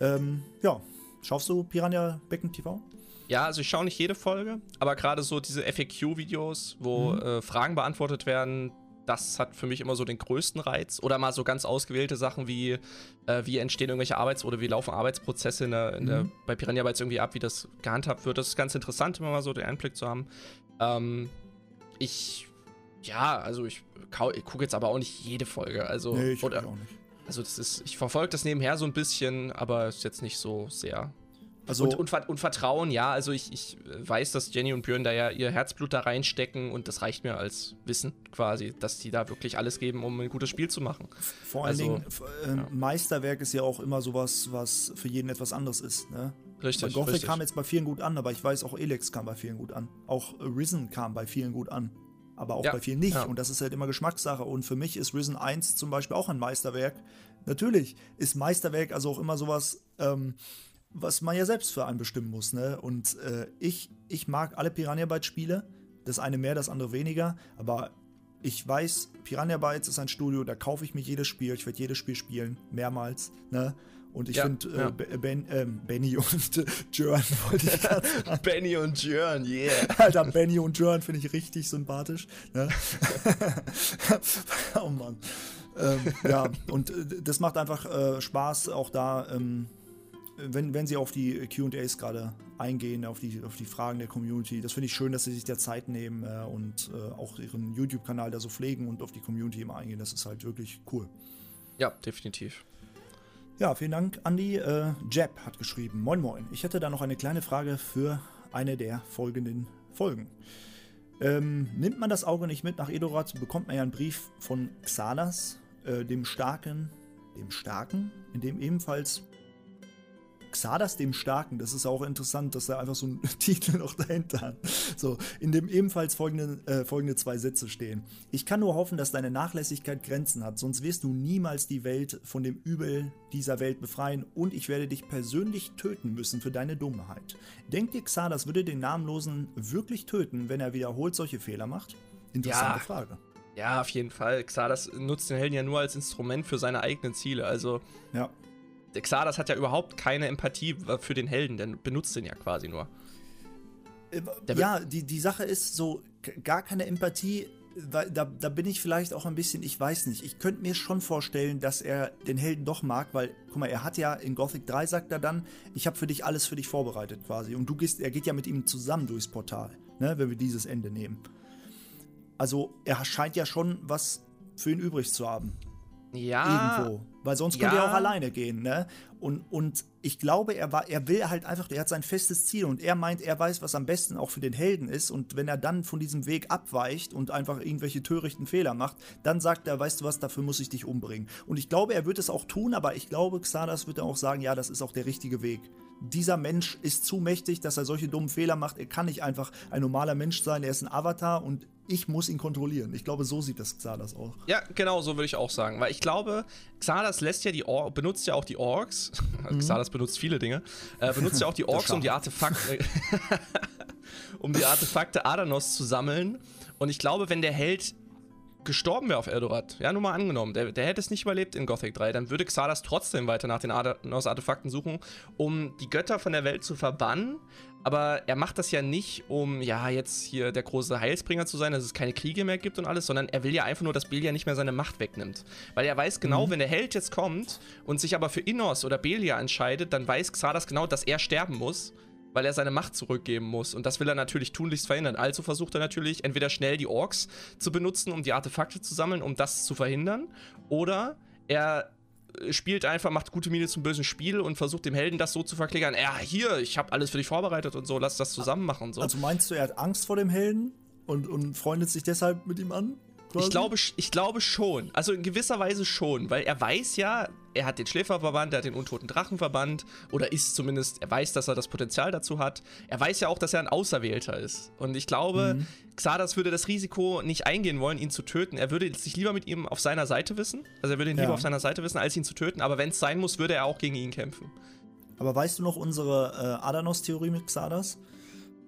Ähm, ja, schaust du Piranha Becken TV? Ja, also ich schaue nicht jede Folge, aber gerade so diese FAQ-Videos, wo mhm. äh, Fragen beantwortet werden, das hat für mich immer so den größten Reiz. Oder mal so ganz ausgewählte Sachen wie, äh, wie entstehen irgendwelche Arbeits- oder wie laufen Arbeitsprozesse in der, in der, mhm. bei Piranha Bytes irgendwie ab, wie das gehandhabt wird. Das ist ganz interessant, immer mal so den Einblick zu haben. Ähm, ich ja, also ich, ich gucke jetzt aber auch nicht jede Folge. Also, nee, ich oder, auch nicht. Also das ist, ich verfolge das nebenher so ein bisschen, aber ist jetzt nicht so sehr. Also und, und, und, Vertrauen, ja, also ich, ich weiß, dass Jenny und Björn da ja ihr Herzblut da reinstecken und das reicht mir als Wissen quasi, dass die da wirklich alles geben, um ein gutes Spiel zu machen. Vor allen also, Dingen, äh, ja. Meisterwerk ist ja auch immer sowas, was für jeden etwas anderes ist. Ne? Richtig. Bei Gothic richtig. kam jetzt bei vielen gut an, aber ich weiß, auch Elex kam bei vielen gut an. Auch Risen kam bei vielen gut an aber auch ja. bei vielen nicht. Ja. Und das ist halt immer Geschmackssache. Und für mich ist Risen 1 zum Beispiel auch ein Meisterwerk. Natürlich ist Meisterwerk also auch immer sowas, ähm, was man ja selbst für einen bestimmen muss. Ne? Und äh, ich, ich mag alle Piranha Bytes Spiele. Das eine mehr, das andere weniger. Aber ich weiß, Piranha Bytes ist ein Studio, da kaufe ich mir jedes Spiel. Ich werde jedes Spiel spielen, mehrmals. Ne? Und ich ja, finde, äh, ja. ben, äh, Benny und Jörn wollte ich gerade. Benny und Jörn, yeah. Alter, Benny und Jörn finde ich richtig sympathisch. Ne? oh Mann. Ähm, ja, und äh, das macht einfach äh, Spaß, auch da, ähm, wenn, wenn sie auf die QAs gerade eingehen, auf die, auf die Fragen der Community. Das finde ich schön, dass sie sich der Zeit nehmen äh, und äh, auch ihren YouTube-Kanal da so pflegen und auf die Community immer eingehen. Das ist halt wirklich cool. Ja, definitiv. Ja, vielen Dank, Andi. Äh, Jeb hat geschrieben: Moin, moin. Ich hätte da noch eine kleine Frage für eine der folgenden Folgen. Ähm, nimmt man das Auge nicht mit nach Edorat, bekommt man ja einen Brief von Xalas, äh, dem Starken, dem Starken, in dem ebenfalls Xardas dem Starken, das ist auch interessant, dass er einfach so einen Titel noch dahinter hat. So, in dem ebenfalls folgende, äh, folgende zwei Sätze stehen. Ich kann nur hoffen, dass deine Nachlässigkeit Grenzen hat, sonst wirst du niemals die Welt von dem Übel dieser Welt befreien und ich werde dich persönlich töten müssen für deine Dummheit. Denkt ihr, Xardas würde den Namenlosen wirklich töten, wenn er wiederholt solche Fehler macht? Interessante ja. Frage. Ja, auf jeden Fall. Xardas nutzt den Helden ja nur als Instrument für seine eigenen Ziele. Also, ja. Xardas hat ja überhaupt keine Empathie für den Helden, denn benutzt den ja quasi nur. Äh, ja, die, die Sache ist so, gar keine Empathie, da, da bin ich vielleicht auch ein bisschen, ich weiß nicht, ich könnte mir schon vorstellen, dass er den Helden doch mag, weil, guck mal, er hat ja in Gothic 3 sagt er dann, ich habe für dich alles für dich vorbereitet quasi. Und du gehst, er geht ja mit ihm zusammen durchs Portal, ne, wenn wir dieses Ende nehmen. Also er scheint ja schon was für ihn übrig zu haben. Ja. Irgendwo. Weil sonst könnte ja. er auch alleine gehen, ne? Und, und ich glaube, er war, er will halt einfach, er hat sein festes Ziel und er meint, er weiß, was am besten auch für den Helden ist. Und wenn er dann von diesem Weg abweicht und einfach irgendwelche törichten Fehler macht, dann sagt er, weißt du was, dafür muss ich dich umbringen. Und ich glaube, er wird es auch tun, aber ich glaube, Xardas wird dann auch sagen, ja, das ist auch der richtige Weg dieser Mensch ist zu mächtig, dass er solche dummen Fehler macht. Er kann nicht einfach ein normaler Mensch sein. Er ist ein Avatar und ich muss ihn kontrollieren. Ich glaube, so sieht das Xardas auch. Ja, genau, so würde ich auch sagen. Weil ich glaube, Xardas lässt ja die Or benutzt ja auch die Orks. Mhm. Xardas benutzt viele Dinge. Äh, benutzt ja auch die Orks, um die Artefakte, um die Artefakte Adanos zu sammeln. Und ich glaube, wenn der Held gestorben wäre auf Eldorat, ja, nur mal angenommen, der, der hätte es nicht überlebt in Gothic 3, dann würde Xardas trotzdem weiter nach den Artefakten suchen, um die Götter von der Welt zu verbannen. Aber er macht das ja nicht, um ja jetzt hier der große Heilsbringer zu sein, dass es keine Kriege mehr gibt und alles, sondern er will ja einfach nur, dass Belia nicht mehr seine Macht wegnimmt. Weil er weiß genau, mhm. wenn der Held jetzt kommt und sich aber für Innos oder Belia entscheidet, dann weiß Xardas genau, dass er sterben muss weil er seine Macht zurückgeben muss. Und das will er natürlich tunlichst verhindern. Also versucht er natürlich entweder schnell die Orks zu benutzen, um die Artefakte zu sammeln, um das zu verhindern, oder er äh, spielt einfach, macht gute Miene zum bösen Spiel und versucht dem Helden das so zu verklickern. Ja, hier, ich habe alles für dich vorbereitet und so, lass das zusammen machen und so. Also meinst du, er hat Angst vor dem Helden und, und freundet sich deshalb mit ihm an? Ich glaube, ich glaube schon. Also in gewisser Weise schon, weil er weiß ja, er hat den Schläferverband, er hat den untoten Drachenverband oder ist zumindest, er weiß, dass er das Potenzial dazu hat. Er weiß ja auch, dass er ein Auserwählter ist. Und ich glaube, mhm. Xardas würde das Risiko nicht eingehen wollen, ihn zu töten. Er würde sich lieber mit ihm auf seiner Seite wissen. Also er würde ihn ja. lieber auf seiner Seite wissen, als ihn zu töten. Aber wenn es sein muss, würde er auch gegen ihn kämpfen. Aber weißt du noch unsere äh, Adanos-Theorie mit Xardas?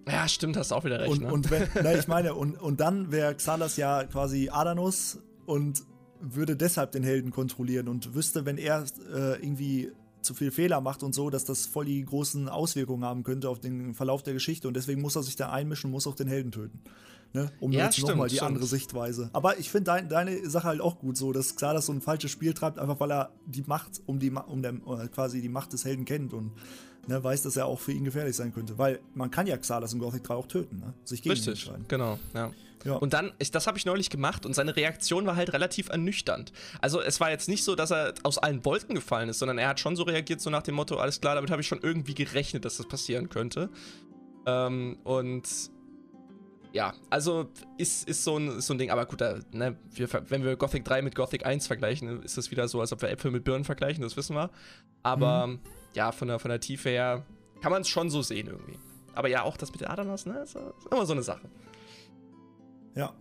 Ja, stimmt, hast auch wieder recht. Und, ne? und wenn, na, ich meine, und, und dann wäre Xalas ja quasi Adanos und würde deshalb den Helden kontrollieren und wüsste, wenn er äh, irgendwie zu viel Fehler macht und so, dass das voll die großen Auswirkungen haben könnte auf den Verlauf der Geschichte. Und deswegen muss er sich da einmischen, muss auch den Helden töten. Ne? Um ja, jetzt nochmal die stimmt. andere Sichtweise. Aber ich finde dein, deine Sache halt auch gut so, dass Xalas so ein falsches Spiel treibt, einfach weil er die Macht, um die um der, äh, quasi die Macht des Helden kennt und ne, weiß, dass er auch für ihn gefährlich sein könnte. Weil man kann ja Xalas in Gothic 3 auch töten, ne? sich gegen Richtig, ihn entscheiden. genau, ja. Ja. Und dann, ich, das habe ich neulich gemacht und seine Reaktion war halt relativ ernüchternd. Also es war jetzt nicht so, dass er aus allen Wolken gefallen ist, sondern er hat schon so reagiert, so nach dem Motto, alles klar, damit habe ich schon irgendwie gerechnet, dass das passieren könnte. Ähm, und ja, also ist, ist, so ein, ist so ein Ding, aber gut, da, ne, wir, wenn wir Gothic 3 mit Gothic 1 vergleichen, ist das wieder so, als ob wir Äpfel mit Birnen vergleichen, das wissen wir. Aber mhm. Ja, von der, von der Tiefe her kann man es schon so sehen irgendwie. Aber ja, auch das mit der Adanas, ne, ist, ist immer so eine Sache. Ja.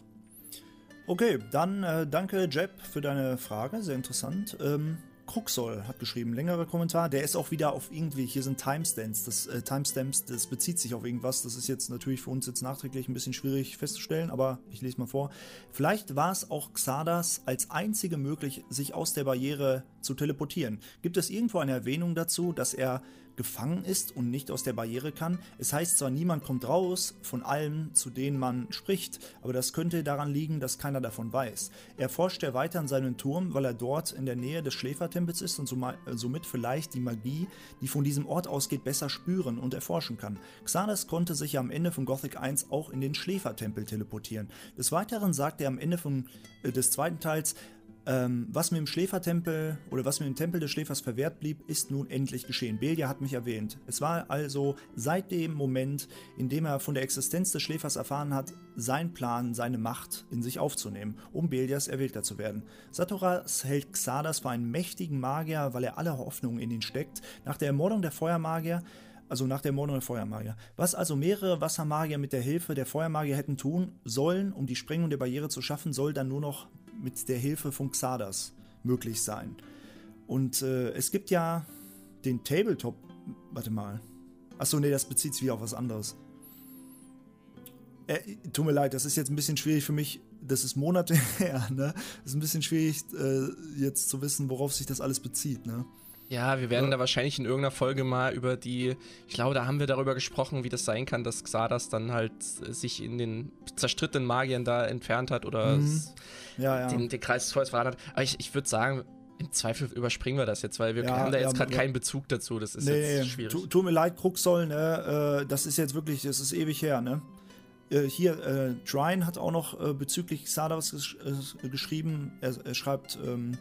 Okay, dann äh, danke Jeb für deine Frage, sehr interessant. Ähm, Kruxol hat geschrieben, längerer Kommentar. Der ist auch wieder auf irgendwie, hier sind Timestamps. Das äh, Timestamps, das bezieht sich auf irgendwas. Das ist jetzt natürlich für uns jetzt nachträglich ein bisschen schwierig festzustellen, aber ich lese mal vor. Vielleicht war es auch Xardas als einzige möglich, sich aus der Barriere zu teleportieren. Gibt es irgendwo eine Erwähnung dazu, dass er gefangen ist und nicht aus der Barriere kann. Es heißt zwar, niemand kommt raus von allen, zu denen man spricht, aber das könnte daran liegen, dass keiner davon weiß. Er forscht ja weiter an seinem Turm, weil er dort in der Nähe des Schläfertempels ist und somit vielleicht die Magie, die von diesem Ort ausgeht, besser spüren und erforschen kann. Xardas konnte sich ja am Ende von Gothic 1 auch in den Schläfertempel teleportieren. Des Weiteren sagt er am Ende von, äh, des zweiten Teils, Ähm, was mir im Schläfertempel oder was mir im Tempel des Schläfers verwehrt blieb, ist nun endlich geschehen. Belia hat mich erwähnt. Es war also seit dem Moment, in dem er von der Existenz des Schläfers erfahren hat, sein Plan, seine Macht in sich aufzunehmen, um Belias Erwählter zu werden. Satoras hält Xardas für einen mächtigen Magier, weil er alle Hoffnung in ihn steckt. Nach der Ermordung der Feuermagier also nach der Ermordung der Feuermagier. Was also mehrere Wassermagier mit der Hilfe der Feuermagier hätten tun sollen, um die Sprengung der Barriere zu schaffen, soll dann nur noch mit der Hilfe von Xardas möglich sein. Und äh, es gibt ja den Tabletop. Warte mal. Achso, nee, das bezieht sich wieder auf was anderes. Äh, tut mir leid, das ist jetzt ein bisschen schwierig für mich. Das ist Monate her, ne? Ist ein bisschen schwierig, äh, jetzt zu wissen, worauf sich das alles bezieht, ne? Ja, wir werden ja. da wahrscheinlich in irgendeiner Folge mal über die, ich glaube, da haben wir darüber gesprochen, wie das sein kann, dass Xardas dann halt sich in den zerstrittenen Magiern da entfernt hat oder mhm. ja, ja. Den, den, Kreis des Feuers verraten hat. Aber ich, ich würde sagen, im Zweifel überspringen wir das jetzt, weil wir ja, haben da jetzt gerade keinen Bezug dazu. Das ist nee, jetzt schwierig. Tut mir leid, Kruxoll, ne? Äh, das ist jetzt wirklich, das ist ewig her, ne? Äh, hier, äh, Drine hat auch noch äh, bezüglich Xardas gesch äh, geschrieben. Er, er schreibt, ähm,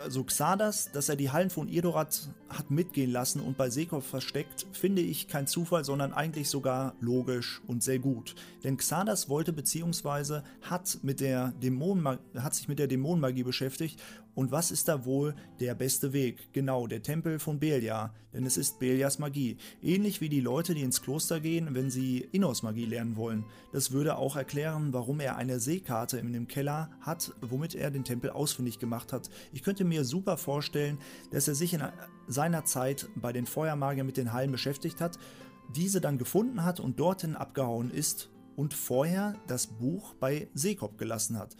also Xardas, dass er die Hallen von Irdorat hat mitgehen lassen und bei Sekov versteckt, finde ich kein Zufall, sondern eigentlich sogar logisch und sehr gut. Denn Xardas wollte bzw. hat, hat sich mit der Dämonenmagie beschäftigt und was ist da wohl der beste Weg? Genau, der Tempel von Belia, denn es ist Belias Magie. Ähnlich wie die Leute, die ins Kloster gehen, wenn sie Innos-Magie lernen wollen. Das würde auch erklären, warum er eine Seekarte in dem Keller hat, womit er den Tempel ausfindig gemacht hat. Ich könnte mir super vorstellen, dass er sich in seiner Zeit bei den Feuermagiern mit den Hallen beschäftigt hat, diese dann gefunden hat und dorthin abgehauen ist und vorher das Buch bei Seekop gelassen hat.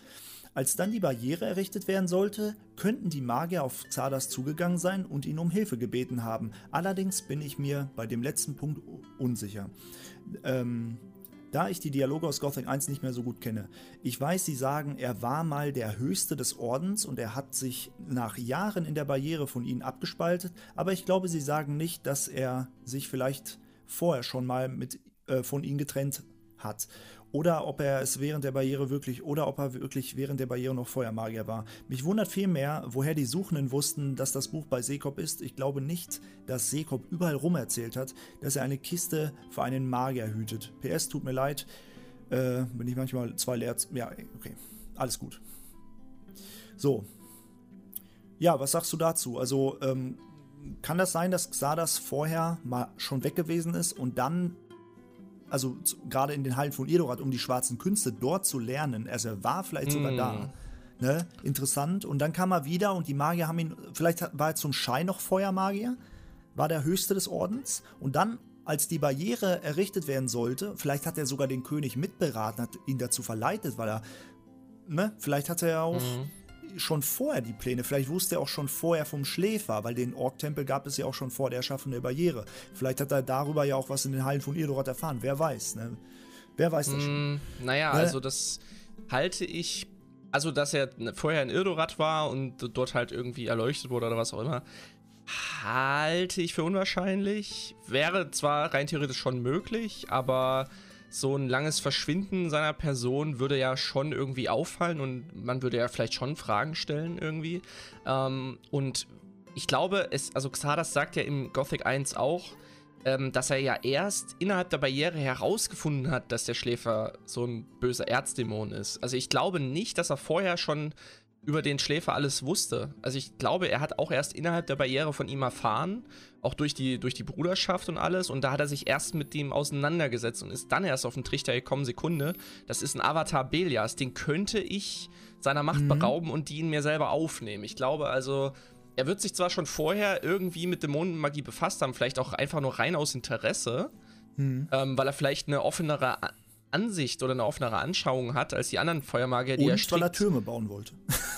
Als dann die Barriere errichtet werden sollte, könnten die Magier auf Xardas zugegangen sein und ihn um Hilfe gebeten haben. Allerdings bin ich mir bei dem letzten Punkt unsicher. Ähm, da ich die Dialoge aus Gothic 1 nicht mehr so gut kenne. Ich weiß, sie sagen, er war mal der Höchste des Ordens und er hat sich nach Jahren in der Barriere von ihnen abgespaltet, aber ich glaube, sie sagen nicht, dass er sich vielleicht vorher schon mal mit, äh, von ihnen getrennt hat oder ob er es während der Barriere wirklich oder ob er wirklich während der Barriere noch Feuermagier war. Mich wundert vielmehr, woher die Suchenden wussten, dass das Buch bei Sekop ist. Ich glaube nicht, dass Sekop überall rum erzählt hat, dass er eine Kiste für einen Magier hütet. PS, tut mir leid, äh, bin ich manchmal zwei leer. Ja, okay, alles gut. So. Ja, was sagst du dazu? Also, ähm, kann das sein, dass Xardas vorher mal schon weg gewesen ist und dann also gerade in den Hallen von Irdorat, um die schwarzen Künste dort zu lernen. Also er war vielleicht sogar mm. da. Ne? Interessant. Und dann kam er wieder und die Magier haben ihn, vielleicht war er zum Schein noch Feuermagier, war der höchste des Ordens. Und dann, als die Barriere errichtet werden sollte, vielleicht hat er sogar den König mitberaten, hat ihn dazu verleitet, weil er, ne, vielleicht hat er ja auch. Mm schon vorher die Pläne. Vielleicht wusste er auch schon vorher vom Schläfer, weil den Ork-Tempel gab es ja auch schon vor der Erschaffung der Barriere. Vielleicht hat er darüber ja auch was in den Hallen von Irdorat erfahren. Wer weiß, ne? Wer weiß das schon? Mm, naja, ne? also das halte ich. Also, dass er vorher in Irdorat war und dort halt irgendwie erleuchtet wurde oder was auch immer, halte ich für unwahrscheinlich. Wäre zwar rein theoretisch schon möglich, aber so ein langes Verschwinden seiner Person würde ja schon irgendwie auffallen und man würde ja vielleicht schon Fragen stellen irgendwie. Ähm, und ich glaube, es, also Xardas sagt ja im Gothic 1 auch, ähm, dass er ja erst innerhalb der Barriere herausgefunden hat, dass der Schläfer so ein böser Erzdämon ist. Also ich glaube nicht, dass er vorher schon über den Schläfer alles wusste. Also ich glaube, er hat auch erst innerhalb der Barriere von ihm erfahren, auch durch die, durch die Bruderschaft und alles. Und da hat er sich erst mit dem auseinandergesetzt und ist dann erst auf den Trichter gekommen, Sekunde, das ist ein Avatar Belias, den könnte ich seiner Macht mhm. berauben und die ihn mir selber aufnehmen. Ich glaube also, er wird sich zwar schon vorher irgendwie mit Dämonenmagie befasst haben, vielleicht auch einfach nur rein aus Interesse, mhm. ähm, weil er vielleicht eine offenere Ansicht oder eine offenere Anschauung hat als die anderen Feuermagier, die und er strickt. weil er Türme bauen wollte.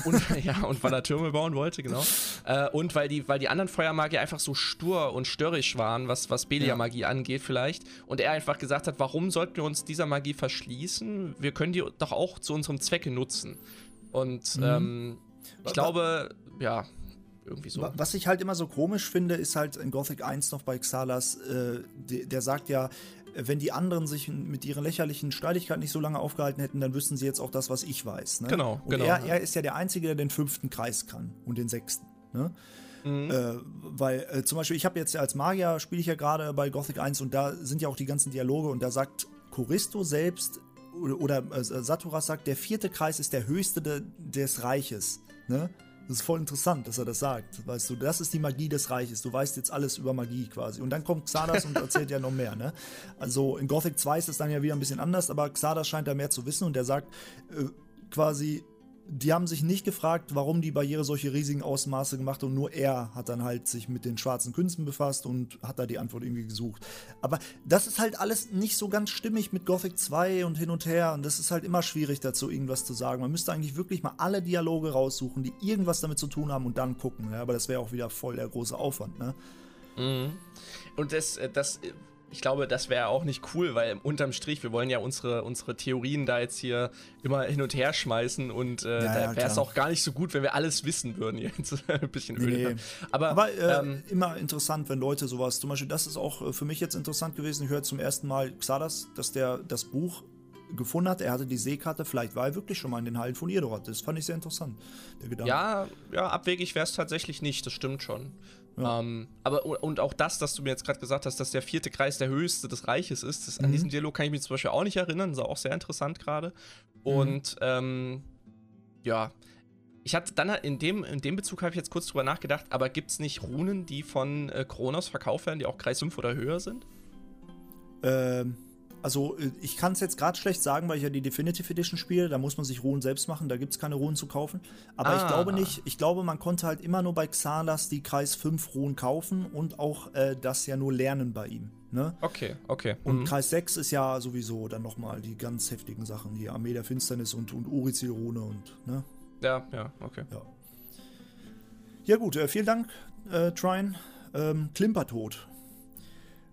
Und, ja, und weil er Türme bauen wollte, genau. Äh, und weil die, weil die anderen Feuermagier einfach so stur und störrisch waren, was, was Belia-Magie ja. angeht vielleicht. Und er einfach gesagt hat, warum sollten wir uns dieser Magie verschließen? Wir können die doch auch zu unserem Zwecke nutzen. Und mhm. ähm, ich glaube, ja, irgendwie so. Was ich halt immer so komisch finde, ist halt in Gothic 1 noch bei Xalas, äh, der, der, sagt ja, wenn die anderen sich mit ihren lächerlichen Streitigkeiten nicht so lange aufgehalten hätten, dann wüssten sie jetzt auch das, was ich weiß. Ne? Genau, und genau. Er, er ist ja der Einzige, der den fünften Kreis kann und den sechsten. Ne? Mhm. Äh, weil äh, zum Beispiel, ich habe jetzt als Magier, spiele ich ja gerade bei Gothic 1 und da sind ja auch die ganzen Dialoge und da sagt Choristo selbst oder, oder äh, Saturas sagt, der vierte Kreis ist der höchste de, des Reiches. Ne? Das ist voll interessant, dass er das sagt. Weißt du, das ist die Magie des Reiches. Du weißt jetzt alles über Magie quasi. Und dann kommt Xardas und erzählt ja noch mehr. Ne? Also in Gothic 2 ist es dann ja wieder ein bisschen anders, aber Xardas scheint da mehr zu wissen und der sagt äh, quasi, die haben sich nicht gefragt, warum die Barriere solche riesigen Ausmaße gemacht und nur er hat dann halt sich mit den schwarzen Künsten befasst und hat da die Antwort irgendwie gesucht. Aber das ist halt alles nicht so ganz stimmig mit Gothic 2 und hin und her und das ist halt immer schwierig dazu irgendwas zu sagen. Man müsste eigentlich wirklich mal alle Dialoge raussuchen, die irgendwas damit zu tun haben und dann gucken. Ja? Aber das wäre auch wieder voll der große Aufwand. Ne? Mhm. Und das, äh, das ich glaube, das wäre auch nicht cool, weil unterm Strich, wir wollen ja unsere, unsere Theorien da jetzt hier immer hin und her schmeißen und äh, ja, da wäre es auch gar nicht so gut, wenn wir alles wissen würden. Jetzt ein bisschen öde. Nee. Aber, Aber äh, ähm, immer interessant, wenn Leute sowas, zum Beispiel, das ist auch äh, für mich jetzt interessant gewesen. Ich höre zum ersten Mal Xadas, dass der das Buch gefunden hat. Er hatte die Seekarte, vielleicht war er wirklich schon mal in den Hallen von Irdorat. Das fand ich sehr interessant, der Gedanke. Ja, ja abwegig wäre es tatsächlich nicht, das stimmt schon. Ja. Ähm, aber und auch das, dass du mir jetzt gerade gesagt hast, dass der vierte Kreis der höchste des Reiches ist, das, mhm. an diesen Dialog kann ich mich zum Beispiel auch nicht erinnern, das ist auch sehr interessant gerade. Und mhm. ähm, ja, ich hatte dann in dem, in dem Bezug habe ich jetzt kurz drüber nachgedacht, aber gibt es nicht Runen, die von äh, Kronos verkauft werden, die auch Kreis 5 oder höher sind? Ähm, also äh, ich kann es jetzt gerade schlecht sagen, weil ich ja die Definitive Edition spiele. Da muss man sich Ruhen selbst machen, da gibt es keine Ruhen zu kaufen. Aber ah. ich glaube nicht, ich glaube, man konnte halt immer nur bei Xalas die Kreis 5 Ruhen kaufen und auch äh, das ja nur lernen bei ihm. Ne? Okay, okay. Und mhm. Kreis 6 ist ja sowieso dann nochmal die ganz heftigen Sachen, die Armee der Finsternis und, und Urizil-Rune und, ne? Ja, ja, okay. Ja, ja gut, äh, vielen Dank, äh, Trine. Ähm, Klimpertod.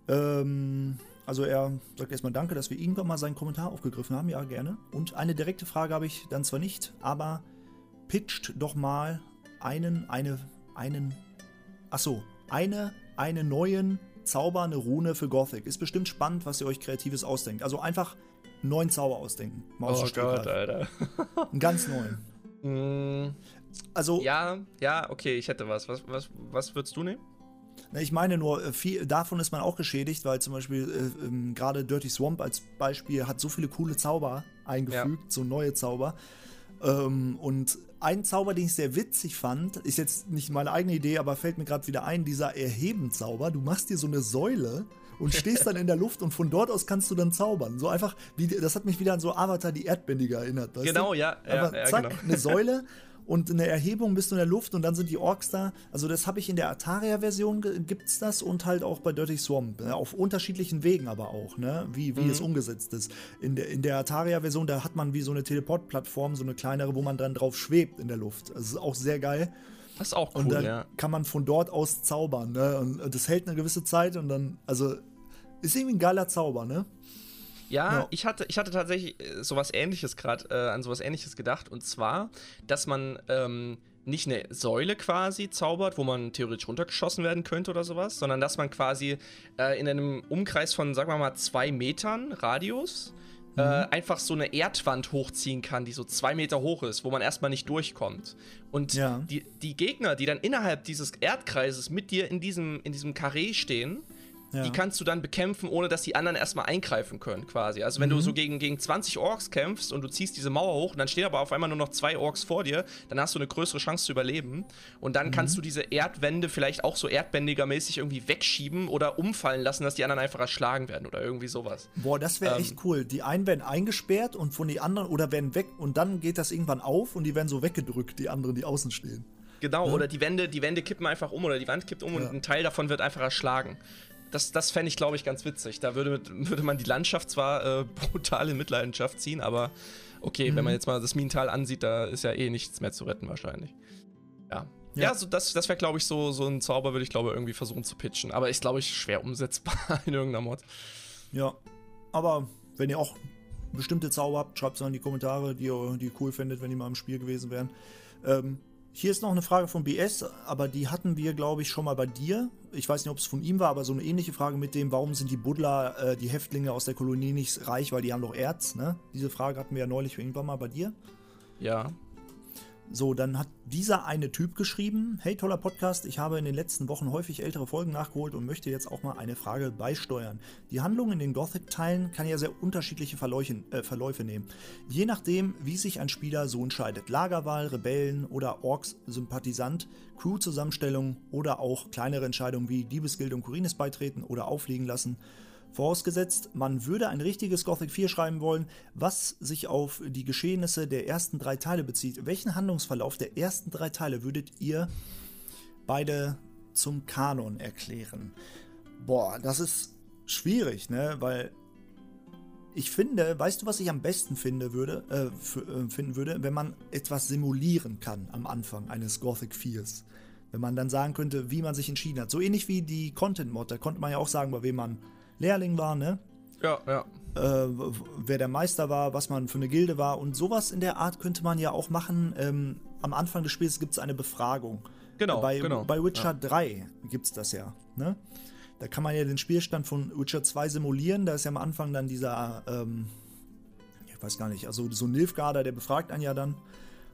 Ähm, also er sagt erstmal Danke, dass wir irgendwann mal seinen Kommentar aufgegriffen haben. Ja, gerne. Und eine direkte Frage habe ich dann zwar nicht, aber pitcht doch mal einen, eine, einen, achso, eine, eine neuen Zauber, eine Rune für Gothic. Ist bestimmt spannend, was ihr euch Kreatives ausdenkt. Also einfach einen neuen Zauber ausdenken. Maus oh Gott, Alter. einen ganz neuen. Mm, also. Ja, ja, okay, ich hätte was. Was, was, was würdest du nehmen? Ich meine nur, äh, viel, davon ist man auch geschädigt, weil zum Beispiel äh, ähm, gerade Dirty Swamp als Beispiel hat so viele coole Zauber eingefügt, ja. so neue Zauber. Ähm, und ein Zauber, den ich sehr witzig fand, ist jetzt nicht meine eigene Idee, aber fällt mir gerade wieder ein, dieser Erhebenzauber. Du machst dir so eine Säule und stehst dann in der Luft und von dort aus kannst du dann zaubern. So einfach, wie, das hat mich wieder an so Avatar die Erdbändiger erinnert. genau, ja. ja, ja zack, genau. eine Säule und eine Erhebung bist du in der Luft und dann sind die Orks da. Also das habe ich in der Ataria-Version gibt es das und halt auch bei Dirty Swamp. Ne? Auf unterschiedlichen Wegen aber auch, ne? wie, wie mhm. es umgesetzt ist. In der, in der Ataria-Version, da hat man wie so eine Teleport-Plattform, so eine kleinere, wo man dann drauf schwebt in der Luft. Das ist auch sehr geil. Das ist auch cool, Und dann ja. kann man von dort aus zaubern. Ne? Und das hält eine gewisse Zeit und dann, also ist irgendwie ein geiler Zauber, ne? Ja, no. ich, hatte, ich hatte tatsächlich äh, sowas ähnliches gerade, äh, an sowas ähnliches gedacht. Und zwar, dass man ähm, nicht eine Säule quasi zaubert, wo man theoretisch runtergeschossen werden könnte oder sowas, sondern dass man quasi äh, in einem Umkreis von, sagen wir mal, zwei Metern Radius äh, mhm. einfach so eine Erdwand hochziehen kann, die so zwei Meter hoch ist, wo man erstmal nicht durchkommt. Und ja. die, die Gegner, die dann innerhalb dieses Erdkreises mit dir in diesem, in diesem Karree stehen, ja. Die kannst du dann bekämpfen, ohne dass die anderen erstmal eingreifen können, quasi. Also, wenn mhm. du so gegen, gegen 20 Orks kämpfst und du ziehst diese Mauer hoch und dann stehen aber auf einmal nur noch zwei Orks vor dir, dann hast du eine größere Chance zu überleben. Und dann mhm. kannst du diese Erdwände vielleicht auch so erdbändigermäßig irgendwie wegschieben oder umfallen lassen, dass die anderen einfach erschlagen werden oder irgendwie sowas. Boah, das wäre ähm, echt cool. Die einen werden eingesperrt und von den anderen oder werden weg und dann geht das irgendwann auf und die werden so weggedrückt, die anderen, die außen stehen. Genau, ja? oder die Wände, die Wände kippen einfach um oder die Wand kippt um ja. und ein Teil davon wird einfach erschlagen das, das fände ich, glaube ich, ganz witzig. Da würde, würde man die Landschaft zwar äh, brutal in Mitleidenschaft ziehen, aber okay, mhm. wenn man jetzt mal das Minental ansieht, da ist ja eh nichts mehr zu retten wahrscheinlich. Ja. Ja, ja so das, das wäre, glaube ich, so, so ein Zauber, würde ich, glaube irgendwie versuchen zu pitchen. Aber ist, glaube ich, schwer umsetzbar in irgendeiner Mod. Ja, aber wenn ihr auch bestimmte Zauber habt, schreibt es in die Kommentare, die ihr, die ihr cool findet, wenn die mal im Spiel gewesen wären. Ähm, Hier ist noch eine Frage von BS, aber die hatten wir, glaube ich, schon mal bei dir. Ich weiß nicht, ob es von ihm war, aber so eine ähnliche Frage mit dem, warum sind die Buddler, äh, die Häftlinge aus der Kolonie nicht reich, weil die haben doch Erz, ne? Diese Frage hatten wir ja neulich irgendwann mal bei dir. Ja. So, dann hat dieser eine Typ geschrieben: Hey, toller Podcast, ich habe in den letzten Wochen häufig ältere Folgen nachgeholt und möchte jetzt auch mal eine Frage beisteuern. Die Handlung in den Gothic-Teilen kann ja sehr unterschiedliche Verläuche, äh, Verläufe nehmen. Je nachdem, wie sich ein Spieler so entscheidet: Lagerwahl, Rebellen oder Orks-Sympathisant, Crew-Zusammenstellung oder auch kleinere Entscheidungen wie Diebesgilde und Kurines beitreten oder aufliegen lassen. Vorausgesetzt, man würde ein richtiges Gothic 4 schreiben wollen, was sich auf die Geschehnisse der ersten drei Teile bezieht. Welchen Handlungsverlauf der ersten drei Teile würdet ihr beide zum Kanon erklären? Boah, das ist schwierig, ne? Weil ich finde, weißt du, was ich am besten finde würde, äh, äh, finden würde, wenn man etwas simulieren kann am Anfang eines Gothic 4s. Wenn man dann sagen könnte, wie man sich entschieden hat. So ähnlich wie die Content-Mod, da konnte man ja auch sagen, bei wem man Lehrling war, ne? Ja, ja. Äh, wer der Meister war, was man für eine Gilde war und sowas in der Art könnte man ja auch machen. Ähm, am Anfang des Spiels gibt es eine Befragung. Genau, bei, genau. Bei Witcher ja. 3 gibt es das ja, ne? Da kann man ja den Spielstand von Witcher 2 simulieren. Da ist ja am Anfang dann dieser, ähm, ich weiß gar nicht, also so ein Nilfgaarder, der befragt einen ja dann.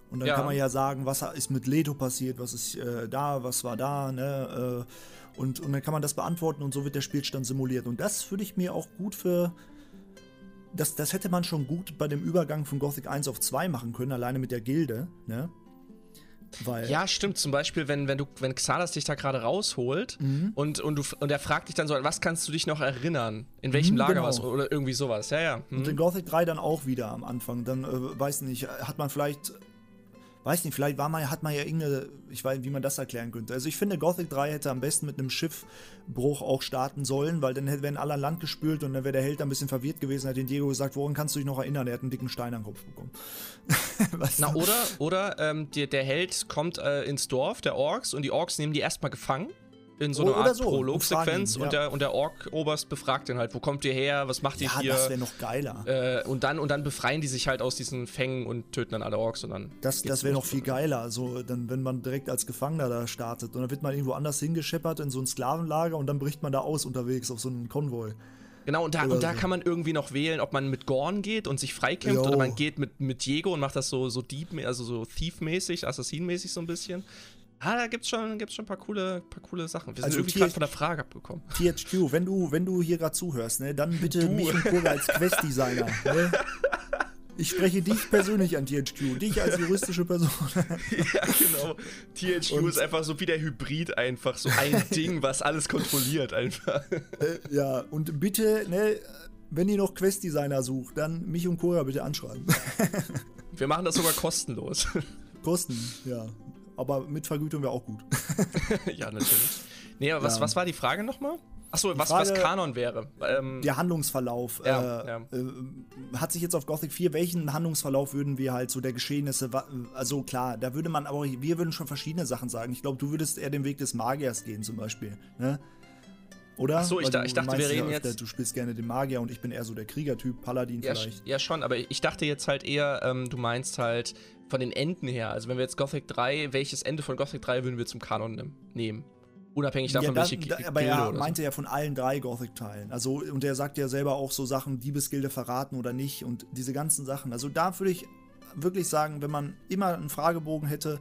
Und dann ja. kann man ja sagen, was ist mit Leto passiert, was ist äh, da, was war da, ne? Äh, und, und dann kann man das beantworten und so wird der Spielstand simuliert. Und das würde ich mir auch gut für. Das, das hätte man schon gut bei dem Übergang von Gothic 1 auf 2 machen können, alleine mit der Gilde, ne? Weil ja, stimmt. Zum Beispiel, wenn, wenn du, wenn Xalas dich da gerade rausholt mhm. und, und, du, und er fragt dich dann so, was kannst du dich noch erinnern? In welchem mhm, Lager genau. warst oder irgendwie sowas. Ja, ja. Mhm. Und in Gothic 3 dann auch wieder am Anfang. Dann, äh, weiß nicht, hat man vielleicht weiß nicht, vielleicht war man, hat man ja irgendeine, ich weiß, wie man das erklären könnte. Also ich finde, Gothic 3 hätte am besten mit einem Schiffbruch auch starten sollen, weil dann wären alle an Land gespült und dann wäre der Held ein bisschen verwirrt gewesen, hat den Diego gesagt, woran kannst du dich noch erinnern? Er hat einen dicken Stein am Kopf bekommen. Na, oder, oder ähm, der, der Held kommt äh, ins Dorf der Orks und die Orks nehmen die erstmal gefangen in so einer Art so, Prolog-Sequenz und, ja. und, der, und der Ork-Oberst befragt den halt, wo kommt ihr her, was macht ihr ja, hier? das wäre noch geiler. Äh, und, dann, und dann befreien die sich halt aus diesen Fängen und töten dann alle Orks und dann. Das, das wäre noch viel geiler, also dann, wenn man direkt als Gefangener da startet und dann wird man irgendwo anders hingescheppert in so ein Sklavenlager und dann bricht man da aus unterwegs auf so einen Konvoi. Genau, und da, und da kann man irgendwie noch wählen, ob man mit Gorn geht und sich freikämpft oder man geht mit, mit Diego und macht das so, so Dieb, also so Thief-mäßig, Assassin-mäßig so ein bisschen. Ah, da gibt's schon, gibt's schon ein paar coole, paar coole Sachen. Wir sind also irgendwie gerade von der Frage abgekommen. THQ, wenn du, wenn du hier gerade zuhörst, ne, dann bitte du. mich und Kurve als Quest-Designer. Ne? Ich spreche dich persönlich an THQ, dich als juristische Person. ja, genau. THQ und ist einfach so wie der Hybrid einfach, so ein Ding, was alles kontrolliert einfach. Äh, ja, und bitte, ne, wenn ihr noch Quest-Designer sucht, dann mich und Cora bitte anschreiben. Wir machen das sogar kostenlos. Kosten, ja aber mit Vergütung wäre auch gut. ja, natürlich. Nee, aber was, ja. was war die Frage nochmal? Achso, was, Frage, was Kanon wäre. Ähm, der Handlungsverlauf. Ja, äh, ja. Äh, hat sich jetzt auf Gothic 4, welchen Handlungsverlauf würden wir halt so der Geschehnisse, also klar, da würde man, aber wir würden schon verschiedene Sachen sagen. Ich glaube, du würdest eher den Weg des Magiers gehen zum Beispiel. Ne? Oder? Achso, ich, da, ich dachte, wir reden ja öfter, jetzt. Du spielst gerne den Magier und ich bin eher so der Kriegertyp, Paladin ja, vielleicht. Ja, schon, aber ich dachte jetzt halt eher, ähm, du meinst halt von den Enden her. Also, wenn wir jetzt Gothic 3, welches Ende von Gothic 3 würden wir zum Kanon nehmen? Unabhängig davon, ja, da, welche da, Aber er meinte so. ja von allen drei Gothic-Teilen. Also, und er sagt ja selber auch so Sachen, Diebesgilde verraten oder nicht und diese ganzen Sachen. Also, da würde ich wirklich sagen, wenn man immer einen Fragebogen hätte,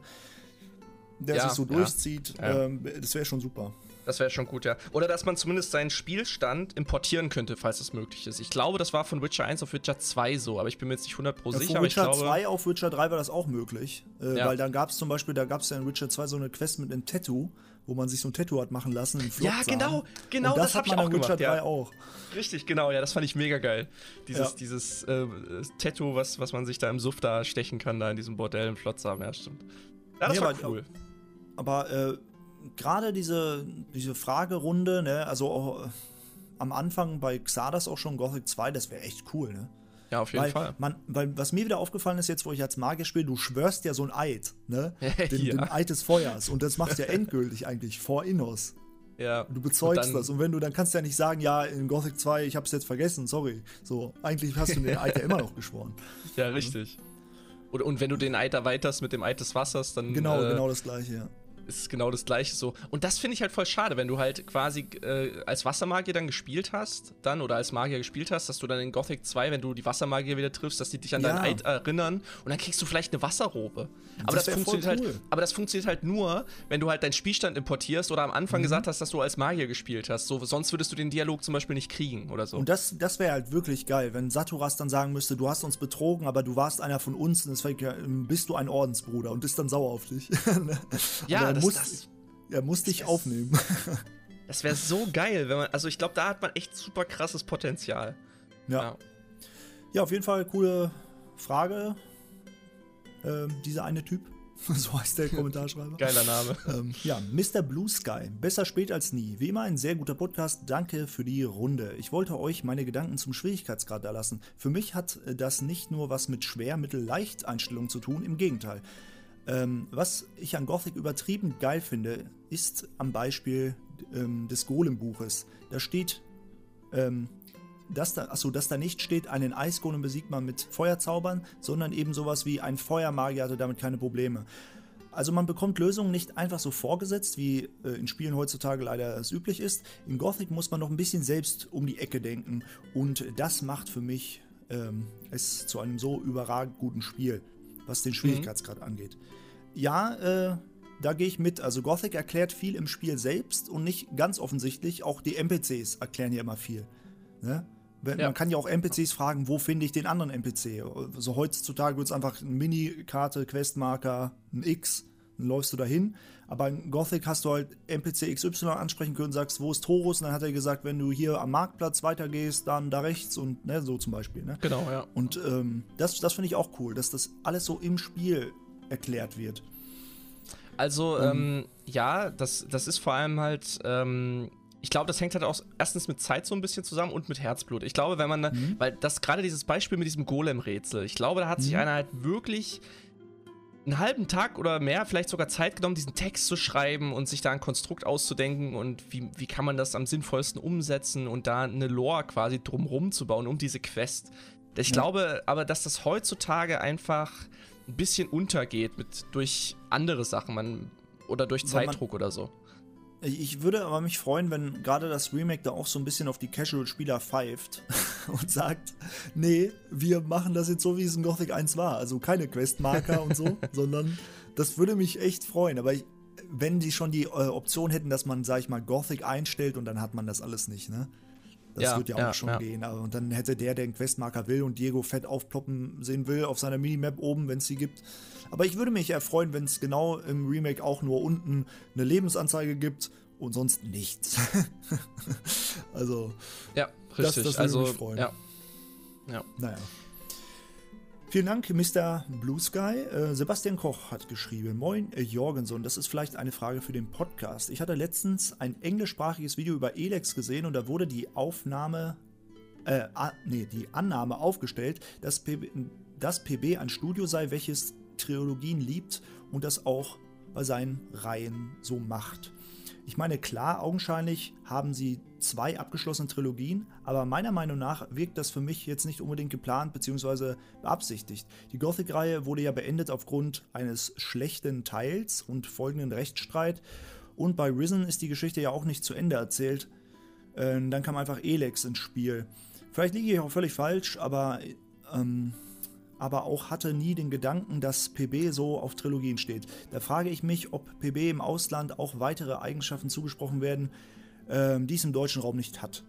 der ja, sich so durchzieht, ja. ähm, das wäre schon super. Das wäre schon gut, ja. Oder dass man zumindest seinen Spielstand importieren könnte, falls es möglich ist. Ich glaube, das war von Witcher 1 auf Witcher 2 so, aber ich bin mir jetzt nicht 100% ja, sicher. Von Witcher glaube, 2 auf Witcher 3 war das auch möglich. Äh, ja. Weil dann gab es zum Beispiel, da gab es ja in Witcher 2 so eine Quest mit einem Tattoo, wo man sich so ein Tattoo hat machen lassen. Ja, genau, genau, Und das, das hat man in Witcher gemacht, 3 ja. auch. Richtig, genau, ja, das fand ich mega geil. Dieses, dieses äh, Tattoo, was, was man sich da im Suff da stechen kann, da in diesem Bordell im Flotsam, ja, stimmt. Ja, das nee, war aber, cool. Aber äh, gerade diese, diese Fragerunde, ne, also auch, äh, am Anfang bei Xardas auch schon Gothic 2, das wäre echt cool, ne? Ja, auf jeden weil Fall. Man, weil was mir wieder aufgefallen ist, jetzt wo ich als Magier spiele, du schwörst ja so ein Eid, ne? Den, ja. den Eid des Feuers. Und das machst du ja endgültig eigentlich vor Innos. Ja. Du bezeugst und das. Und wenn du, dann kannst du ja nicht sagen, ja, in Gothic 2, ich hab's jetzt vergessen, sorry. So, eigentlich hast du den Eid ja immer noch geschworen. Ja, richtig. Und, und wenn du den Eid erweiterst mit dem Eid des Wassers, dann. Genau, äh, genau das gleiche, ja ist genau das gleiche so. Und das finde ich halt voll schade, wenn du halt quasi äh, als Wassermagier dann gespielt hast, dann oder als Magier gespielt hast, dass du dann in Gothic 2, wenn du die Wassermagier wieder triffst, dass die dich an ja. deinen Eid erinnern und dann kriegst du vielleicht eine Wasserrobe. Aber das, das funktioniert halt, cool. halt, aber das funktioniert halt nur, wenn du halt deinen Spielstand importierst oder am Anfang mhm. gesagt hast, dass du als Magier gespielt hast. So, sonst würdest du den Dialog zum Beispiel nicht kriegen oder so. Und das, das wäre halt wirklich geil, wenn Saturas dann sagen müsste, du hast uns betrogen, aber du warst einer von uns und deswegen bist du ein Ordensbruder und ist dann sauer auf dich. ja, das, das, er muss dich aufnehmen. das wäre so geil, wenn man. Also ich glaube, da hat man echt super krasses Potenzial. Ja. Ja, ja auf jeden Fall coole Frage. Ähm, dieser eine Typ. so heißt der Kommentarschreiber. Geiler Name. Ähm, ja, Mr. Blue Sky. Besser spät als nie. Wie immer ein sehr guter Podcast. Danke für die Runde. Ich wollte euch meine Gedanken zum Schwierigkeitsgrad erlassen. Für mich hat das nicht nur was mit Schwer, Mittel, Leicht Einstellungen zu tun. Im Gegenteil. Ähm, was ich an Gothic übertrieben geil finde, ist am Beispiel ähm, des Golem-Buches. Da steht, ähm, dass da, achso, dass da nicht steht, einen Eisgolem besiegt man mit Feuerzaubern, sondern eben sowas wie ein Feuermagier hatte damit keine Probleme. Also man bekommt Lösungen nicht einfach so vorgesetzt, wie äh, in Spielen heutzutage leider es üblich ist. In Gothic muss man noch ein bisschen selbst um die Ecke denken und das macht für mich ähm, es zu einem so überragend guten Spiel was den Schwierigkeitsgrad mhm. angeht. Ja, äh, da gehe ich mit. Also Gothic erklärt viel im Spiel selbst und nicht ganz offensichtlich. Auch die NPCs erklären ja immer viel. Ne? Man ja. kann ja auch NPCs fragen, wo finde ich den anderen NPC? Also heutzutage wird es einfach eine Mini-Karte, Questmarker, ein X, dann läufst du dahin. Aber in Gothic hast du halt NPC XY ansprechen können, sagst, wo ist Horus? Und dann hat er gesagt, wenn du hier am Marktplatz weitergehst, dann da rechts und ne, so zum Beispiel. Ne? Genau, ja. Und ähm, das, das finde ich auch cool, dass das alles so im Spiel erklärt wird. Also, ähm, ähm, ja, das, das ist vor allem halt. Ähm ich glaube, das hängt halt auch erstens mit Zeit so ein bisschen zusammen und mit Herzblut. Ich glaube, wenn man, mhm. weil das gerade dieses Beispiel mit diesem Golem-Rätsel, ich glaube, da hat mhm. sich einer halt wirklich einen halben Tag oder mehr, vielleicht sogar Zeit genommen, diesen Text zu schreiben und sich da ein Konstrukt auszudenken und wie, wie kann man das am sinnvollsten umsetzen und da eine Lore quasi drumrum zu bauen um diese Quest. Ich ja. glaube aber, dass das heutzutage einfach ein bisschen untergeht mit, durch andere Sachen man, oder durch Zeitdruck oder so. Ich würde aber mich freuen, wenn gerade das Remake da auch so ein bisschen auf die Casual-Spieler pfeift und sagt, nee, wir machen das jetzt so, wie es in Gothic 1 war. Also keine Questmarker und so, sondern das würde mich echt freuen. Aber ich, wenn die schon die äh, Option hätten, dass man, sag ich mal, Gothic einstellt und dann hat man das alles nicht, ne? Das ja, wird ja auch ja, schon ja. gehen. Und dann hätte der, der einen Questmarker will und Diego fett aufploppen sehen will, auf seiner Minimap oben, wenn es sie gibt. Aber ich würde mich erfreuen, wenn es genau im Remake auch nur unten eine Lebensanzeige gibt und sonst nichts. also. Ja, richtig. Das, das würde also, mich freuen. Ja. ja. Naja. Vielen Dank, Mr. Blue Sky. Äh, Sebastian Koch hat geschrieben: Moin, äh, Jorgenson. Das ist vielleicht eine Frage für den Podcast. Ich hatte letztens ein englischsprachiges Video über Elex gesehen und da wurde die Aufnahme, äh, nee, die Annahme aufgestellt, dass PB, dass PB ein Studio sei, welches Trilogien liebt und das auch bei seinen Reihen so macht. Ich meine, klar, augenscheinlich haben sie zwei abgeschlossene Trilogien, aber meiner Meinung nach wirkt das für mich jetzt nicht unbedingt geplant bzw. beabsichtigt. Die Gothic-Reihe wurde ja beendet aufgrund eines schlechten Teils und folgenden Rechtsstreit. Und bei Risen ist die Geschichte ja auch nicht zu Ende erzählt. Ähm, dann kam einfach Elex ins Spiel. Vielleicht liege ich auch völlig falsch, aber ähm, aber auch hatte nie den Gedanken, dass PB so auf Trilogien steht. Da frage ich mich, ob PB im Ausland auch weitere Eigenschaften zugesprochen werden, ähm, die es im deutschen Raum nicht hat.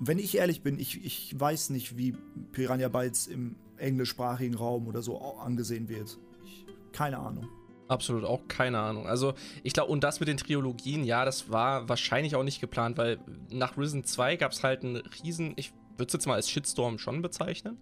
Wenn ich ehrlich bin, ich, ich weiß nicht, wie Piranha Bytes im englischsprachigen Raum oder so angesehen wird. Ich, keine Ahnung. Absolut auch keine Ahnung. Also ich glaube, und das mit den Trilogien, ja, das war wahrscheinlich auch nicht geplant, weil nach Risen 2 gab es halt einen riesen, ich würde es jetzt mal als Shitstorm schon bezeichnen.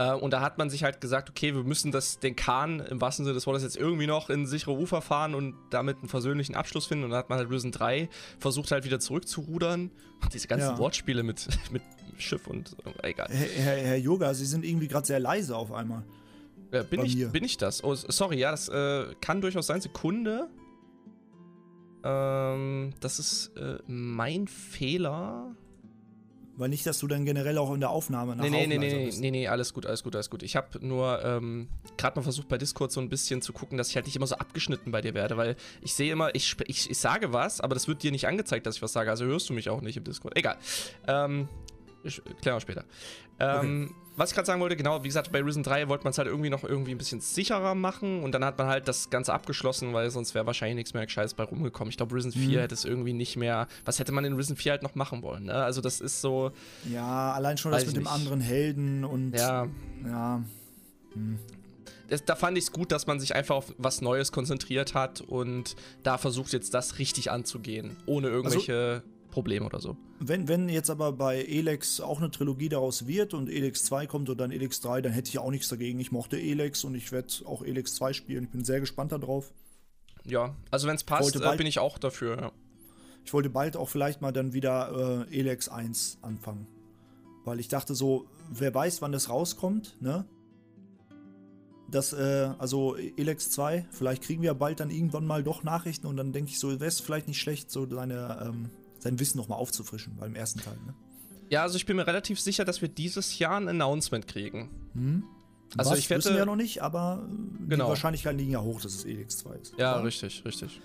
Äh, und da hat man sich halt gesagt, okay, wir müssen das, den Kahn im wahrsten Sinne des Wortes jetzt irgendwie noch in sichere Ufer fahren und damit einen versöhnlichen Abschluss finden. Und da hat man halt Risen 3 versucht halt wieder zurückzurudern. Und diese ganzen ja. Wortspiele mit, mit Schiff und äh, egal. Herr, Herr, Herr Yoga, Sie sind irgendwie gerade sehr leise auf einmal. Ja, bin, ich, bin ich das? Oh, sorry, ja, das äh, kann durchaus sein. Sekunde. Ähm, das ist äh, mein Fehler. Weil nicht, dass du dann generell auch in der Aufnahme nach nee, nee, nee, nee, nee, nee, alles gut, alles gut, alles gut. Ich habe nur ähm, gerade mal versucht bei Discord so ein bisschen zu gucken, dass ich halt nicht immer so abgeschnitten bei dir werde, weil ich sehe immer, ich, ich, ich sage was, aber das wird dir nicht angezeigt, dass ich was sage. Also hörst du mich auch nicht im Discord. Egal. Ähm, ich, klären wir später. Ähm, okay. Was ich gerade sagen wollte, genau, wie gesagt, bei Risen 3 wollte man es halt irgendwie noch irgendwie ein bisschen sicherer machen und dann hat man halt das Ganze abgeschlossen, weil sonst wäre wahrscheinlich nichts mehr Gescheites bei rumgekommen. Ich glaube, Risen 4 mhm. hätte es irgendwie nicht mehr. Was hätte man in Risen 4 halt noch machen wollen? Ne? Also, das ist so. Ja, allein schon das mit dem anderen Helden und. Ja. Ja. Hm. Das, da fand ich es gut, dass man sich einfach auf was Neues konzentriert hat und da versucht jetzt das richtig anzugehen, ohne irgendwelche. Also Problem oder so. Wenn, wenn jetzt aber bei Elex auch eine Trilogie daraus wird und Elex 2 kommt und dann Elex 3, dann hätte ich auch nichts dagegen. Ich mochte Elex und ich werde auch Elex 2 spielen. Ich bin sehr gespannt darauf. Ja, also wenn es passt, äh, bin ich auch dafür. Ja. Ich wollte bald auch vielleicht mal dann wieder äh, Elex 1 anfangen. Weil ich dachte so, wer weiß, wann das rauskommt, ne? Das, äh, also Elex 2, vielleicht kriegen wir bald dann irgendwann mal doch Nachrichten und dann denke ich so, wäre es vielleicht nicht schlecht, so seine ähm, sein Wissen nochmal aufzufrischen beim ersten Teil. Ne? Ja, also ich bin mir relativ sicher, dass wir dieses Jahr ein Announcement kriegen. Hm. Also Was, ich wette, wissen wir ja noch nicht, aber genau. die Wahrscheinlichkeiten liegen ja hoch, dass es Elix 2 ist. Ja, oder? richtig, richtig.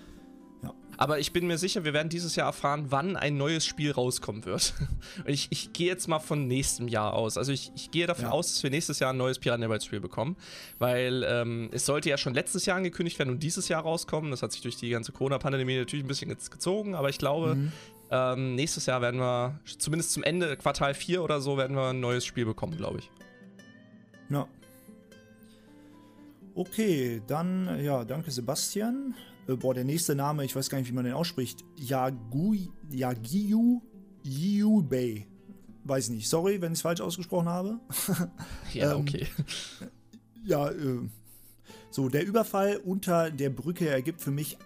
Ja. Aber ich bin mir sicher, wir werden dieses Jahr erfahren, wann ein neues Spiel rauskommen wird. Und ich, ich gehe jetzt mal von nächstem Jahr aus. Also ich, ich gehe davon ja. aus, dass wir nächstes Jahr ein neues Piranha Bytes Spiel bekommen. Weil ähm, es sollte ja schon letztes Jahr angekündigt werden und dieses Jahr rauskommen. Das hat sich durch die ganze Corona-Pandemie natürlich ein bisschen gezogen. Aber ich glaube, mhm. Ähm, nächstes Jahr werden wir, zumindest zum Ende Quartal 4 oder so, werden wir ein neues Spiel bekommen, glaube ich. Ja. Okay, dann, ja, danke Sebastian. Äh, boah, der nächste Name, ich weiß gar nicht, wie man den ausspricht. Yagiyu Yubei. Weiß nicht. Sorry, wenn ich es falsch ausgesprochen habe. ja, ähm, okay. Ja, äh, so, der Überfall unter der Brücke ergibt für mich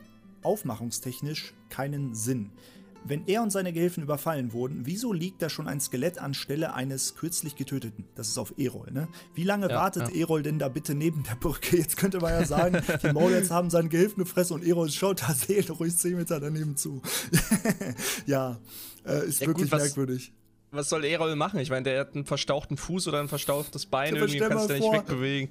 aufmachungstechnisch keinen Sinn. Wenn er und seine Gehilfen überfallen wurden, wieso liegt da schon ein Skelett anstelle eines kürzlich getöteten? Das ist auf Erol, ne? Wie lange ja, wartet ja. Erol denn da bitte neben der Brücke? Jetzt könnte man ja sagen, die Maulets haben seinen Gehilfen gefressen und Erol schaut da ruhig 10 Meter daneben zu. ja, äh, ist ja, wirklich gut, was, merkwürdig. Was soll Erol machen? Ich meine, der hat einen verstauchten Fuß oder ein verstauchtes Bein, irgendwie kannst du nicht wegbewegen.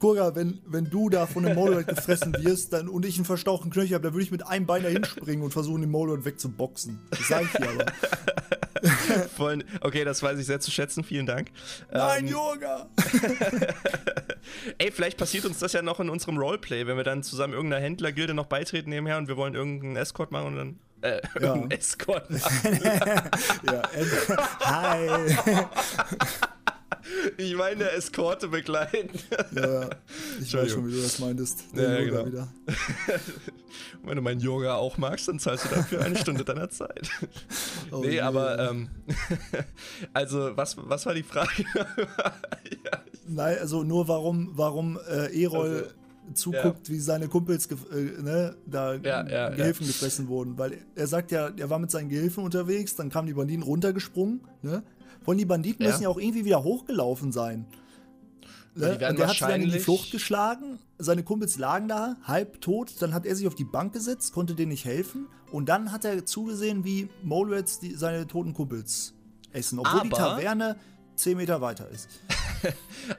Kurga, wenn, wenn du da von einem Moloid gefressen wirst dann, und ich einen verstauchten Knöchel habe, dann würde ich mit einem Bein da hinspringen und versuchen, den Moloid wegzuboxen. Das sage ich dir aber. Voll, okay, das weiß ich sehr zu schätzen. Vielen Dank. Nein, ähm, Yoga! Ey, vielleicht passiert uns das ja noch in unserem Roleplay, wenn wir dann zusammen irgendeiner Händlergilde noch beitreten nebenher und wir wollen irgendeinen Escort machen und dann. Äh, ja. Escort ja, hi! Ich meine Eskorte begleiten. Ja, ja. Ich weiß schon, wie du das meintest. Ja, ja genau. Wieder. Wenn du meinen Yoga auch magst, dann zahlst du dafür eine Stunde deiner Zeit. Oh, nee, yeah. aber ähm, also was, was war die Frage? ja. Nein, also nur warum, warum äh, Erol also, zuguckt, ja. wie seine Kumpels äh, ne, da ja, ja, Gehilfen gefressen wurden. Weil er sagt ja, er war mit seinen Gehilfen unterwegs, dann kamen die Banditen runtergesprungen, ne? Von die Banditen müssen ja auch irgendwie wieder hochgelaufen sein. Ne? Und der hat sich dann in die Flucht geschlagen, seine Kumpels lagen da, halb tot, dann hat er sich auf die Bank gesetzt, konnte denen nicht helfen und dann hat er zugesehen, wie Molreds seine toten Kumpels essen, obwohl Aber die Taverne 10 Meter weiter ist.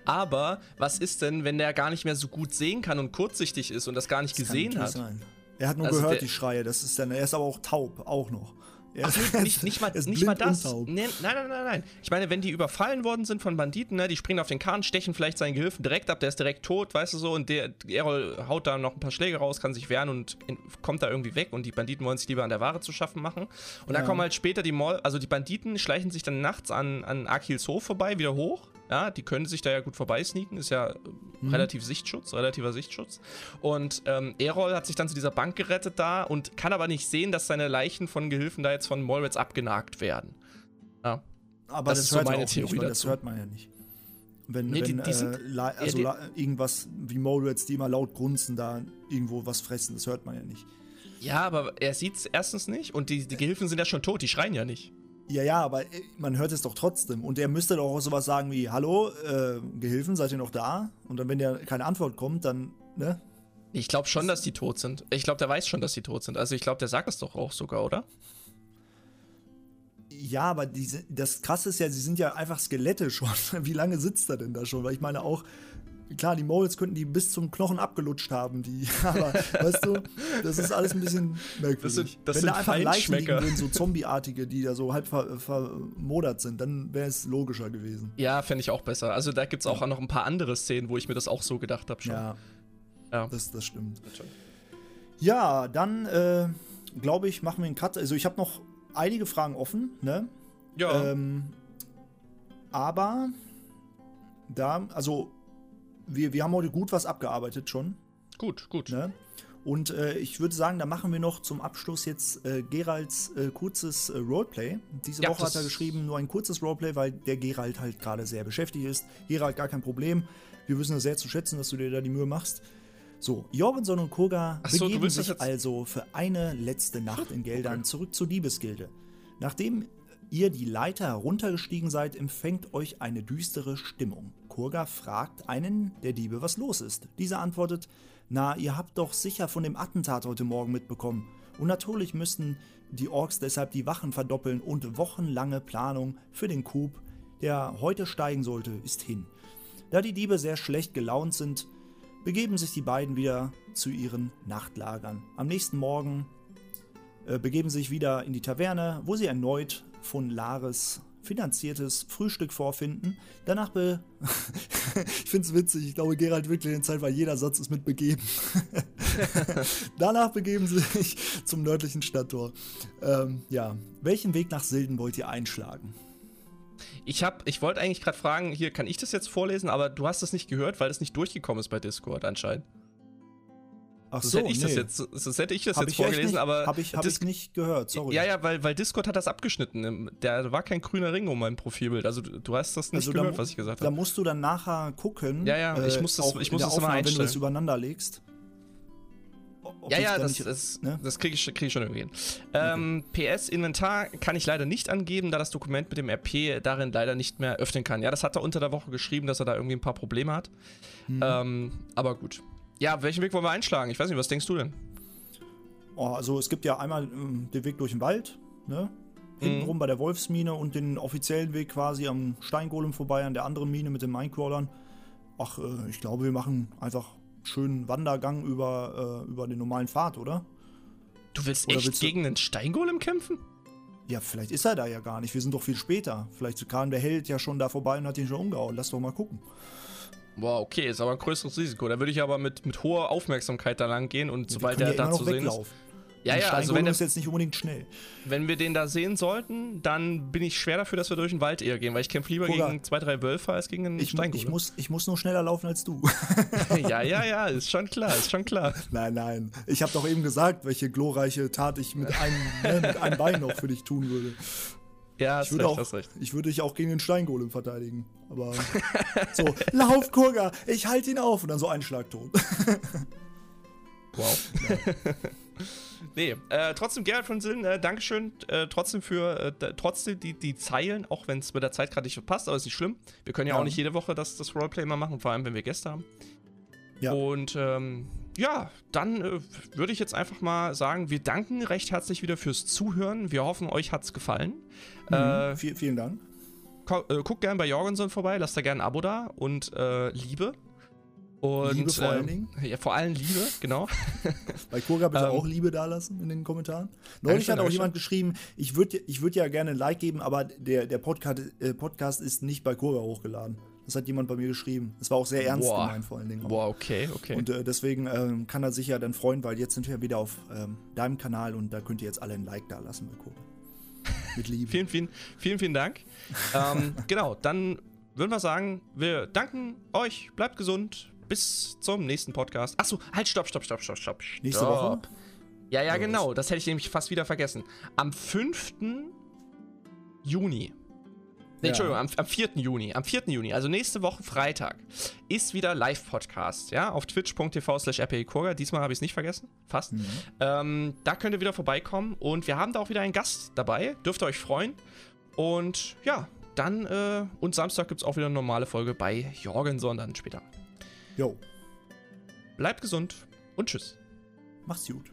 Aber was ist denn, wenn der gar nicht mehr so gut sehen kann und kurzsichtig ist und das gar nicht das gesehen hat? Sein. Er hat nur also gehört, die Schreie, das ist dann, er ist aber auch taub, auch noch. Ach, nicht, nicht, mal, nicht mal das. Nee, nein, nein, nein, nein. Ich meine, wenn die überfallen worden sind von Banditen, ne, die springen auf den Kahn, stechen vielleicht seinen Gehilfen direkt ab, der ist direkt tot, weißt du so, und der Errol haut da noch ein paar Schläge raus, kann sich wehren und in, kommt da irgendwie weg und die Banditen wollen sich lieber an der Ware zu schaffen machen. Und ja. dann kommen halt später die Mall, also die Banditen schleichen sich dann nachts an, an Akils Hof vorbei, wieder hoch ja, die können sich da ja gut vorbeisneaken, ist ja mhm. relativ Sichtschutz, relativer Sichtschutz. Und ähm, Erol hat sich dann zu dieser Bank gerettet da und kann aber nicht sehen, dass seine Leichen von Gehilfen da jetzt von Molrets abgenagt werden. Ja. Aber das, das ist so meine Theorie nicht, dazu. Das hört man ja nicht. Wenn, nee, wenn die, die sind, äh, also ja, die, irgendwas wie Molrets, die immer laut grunzen, da irgendwo was fressen, das hört man ja nicht. Ja, aber er sieht es erstens nicht und die, die Gehilfen sind ja schon tot, die schreien ja nicht. Ja, ja, aber äh, man hört es doch trotzdem. Und er müsste doch auch sowas sagen wie, hallo, äh, Gehilfen, seid ihr noch da? Und dann, wenn der keine Antwort kommt, dann, ne? Ich glaube schon, dass die tot sind. Ich glaube, der weiß schon, dass die tot sind. Also ich glaube, der sagt es doch auch sogar, oder? Ja, aber die, das Krasse ist ja, sie sind ja einfach Skelette schon. Wie lange sitzt er denn da schon? Weil ich meine auch, klar, die Moles könnten die bis zum Knochen abgelutscht haben, die, aber weißt du, das ist alles ein bisschen merkwürdig. Das sind, das Wenn da einfach Leichen liegen würden, so Zombieartige, die da so halb ver, vermodert sind, dann wäre es logischer gewesen. Ja, fände ich auch besser. Also da gibt es auch ja. noch ein paar andere Szenen, wo ich mir das auch so gedacht habe schon. Ja, ja. Das, das stimmt. Ja, dann äh, glaube ich, machen wir einen Cut. Also ich habe noch einige Fragen offen, ne? Ja. Ähm, aber da, also wir, wir haben heute gut was abgearbeitet schon. Gut, gut. Ne? Und äh, ich würde sagen, da machen wir noch zum Abschluss jetzt äh, Geralds äh, kurzes äh, Roleplay. Diese ja, Woche hat er geschrieben, nur ein kurzes Roleplay, weil der Gerald halt gerade sehr beschäftigt ist. Gerald, gar kein Problem. Wir wissen es sehr zu schätzen, dass du dir da die Mühe machst. So, Jorgenson und Koga so, begeben sich also für eine letzte Nacht in Geldern okay. zurück zur Diebesgilde. Nachdem ihr die Leiter heruntergestiegen seid, empfängt euch eine düstere Stimmung. Kurga fragt einen der Diebe, was los ist. Dieser antwortet, na, ihr habt doch sicher von dem Attentat heute Morgen mitbekommen. Und natürlich müssten die Orks deshalb die Wachen verdoppeln und wochenlange Planung für den Coup, der heute steigen sollte, ist hin. Da die Diebe sehr schlecht gelaunt sind, begeben sich die beiden wieder zu ihren Nachtlagern. Am nächsten Morgen äh, begeben sich wieder in die Taverne, wo sie erneut von Laris finanziertes Frühstück vorfinden. Danach be. ich finde es witzig, ich glaube, Gerald wirklich in Zeit, weil jeder Satz ist mit begeben. Danach begeben sie sich zum nördlichen Stadttor. Ähm, ja, welchen Weg nach Silden wollt ihr einschlagen? Ich habe, ich wollte eigentlich gerade fragen, hier kann ich das jetzt vorlesen, aber du hast es nicht gehört, weil es nicht durchgekommen ist bei Discord anscheinend. Ach so, hätte ich nee. das jetzt, das hätte ich das hab jetzt ich vorgelesen, nicht, aber. Habe ich, hab ich nicht gehört, sorry. Ja, ja, weil, weil Discord hat das abgeschnitten. Da war kein grüner Ring um mein Profilbild. Also du hast das nicht also gehört, da, was ich gesagt habe. Da musst du dann nachher gucken. Ja, ja, ich muss das, äh, ich muss das Aufnahme, mal einstellen. Wenn du das übereinander legst. ja, ja, das, das, ne? das kriege ich, krieg ich schon irgendwie hin. Ähm, okay. PS, Inventar kann ich leider nicht angeben, da das Dokument mit dem RP darin leider nicht mehr öffnen kann. Ja, das hat er unter der Woche geschrieben, dass er da irgendwie ein paar Probleme hat. Mhm. Ähm, aber gut. Ja, welchen Weg wollen wir einschlagen? Ich weiß nicht, was denkst du denn? Oh, also es gibt ja einmal ähm, den Weg durch den Wald, ne? Hintenrum mhm. bei der Wolfsmine und den offiziellen Weg quasi am Steingolem vorbei, an der anderen Mine mit den Minecrawlern. Ach, äh, ich glaube, wir machen einfach einen schönen Wandergang über, äh, über den normalen Pfad, oder? Du willst oder echt willst du... gegen den Steingolem kämpfen? Ja, vielleicht ist er da ja gar nicht. Wir sind doch viel später. Vielleicht kam der Held ja schon da vorbei und hat ihn schon umgehauen. Lass doch mal gucken. Boah, okay, ist aber ein größeres Risiko. Da würde ich aber mit, mit hoher Aufmerksamkeit da lang gehen und ja, sobald er da zu sehen ist. Ja, ja, also wenn der ist jetzt nicht unbedingt schnell. Wenn wir den da sehen sollten, dann bin ich schwer dafür, dass wir durch den Wald eher gehen, weil ich kämpfe lieber Koga, gegen zwei, drei Wölfe als gegen einen ich, Ich muss, ich muss nur schneller laufen als du. ja, ja, ja, ist schon klar, ist schon klar. Nein, nein. Ich habe doch eben gesagt, welche glorreiche Tat ich mit einem, ne, mit einem Bein noch für dich tun würde. Ja, ich würde recht, auch, recht. Ich würde dich auch gegen den Steingolem verteidigen. Aber so, lauf, Kurga, ich halte ihn auf und dann so ein Schlag tot. wow. Ja. nee, äh, trotzdem, Gerhard von Sillen, äh, Dankeschön äh, trotzdem für äh, trotzdem die, die Zeilen, auch wenn es mit der Zeit gerade nicht passt, aber ist nicht schlimm. Wir können ja, ja, auch nicht jede Woche das, das Roleplay mal machen, vor allem wenn wir Gäste haben. Ja. Und ähm, ja, dann äh, würde ich jetzt einfach mal sagen, wir danken recht herzlich wieder fürs Zuhören. Wir hoffen, euch hat es gefallen. Mhm, äh, vielen, vielen Dank. Äh, guckt gerne bei Jorgensen vorbei, lasst da gerne ein Abo da und äh, Liebe. Und, Liebe vor allen Dingen. Ja, vor allem Liebe, genau. Bei Koga bitte ähm, auch Liebe dalassen in den Kommentaren. Neulich hat auch jemand geschrieben, ich würde ich würd ja gerne ein Like geben, aber der, der Podcast, äh, Podcast ist nicht bei Koga hochgeladen. Das hat jemand bei mir geschrieben. Das war auch sehr ernst Boah. gemeint vor allen Dingen. Boah, okay, okay. Und äh, deswegen ähm, kann er sich ja dann freuen, weil jetzt sind wir wieder auf ähm, deinem Kanal und da könnt ihr jetzt alle ein Like da lassen bei Koga. Mit Liebe. vielen, vielen, vielen, vielen Dank. ähm, genau, dann würden wir sagen, wir danken euch, bleibt gesund, bis zum nächsten Podcast. Achso, halt, stopp, stopp, stopp, stopp, stopp. Nächste Woche? Ja, ja, genau, das hätte ich nämlich fast wieder vergessen. Am 5. Juni Nee, ja. Entschuldigung, am, am 4. Juni. Am 4. Juni, also nächste Woche Freitag, ist wieder Live-Podcast, ja, auf twitch.tv slash. Diesmal habe ich es nicht vergessen, fast. Mhm. Ähm, da könnt ihr wieder vorbeikommen und wir haben da auch wieder einen Gast dabei. Dürft ihr euch freuen. Und ja, dann, äh, und Samstag gibt es auch wieder eine normale Folge bei Jorgenson dann später. Jo. Bleibt gesund und tschüss. Macht's gut.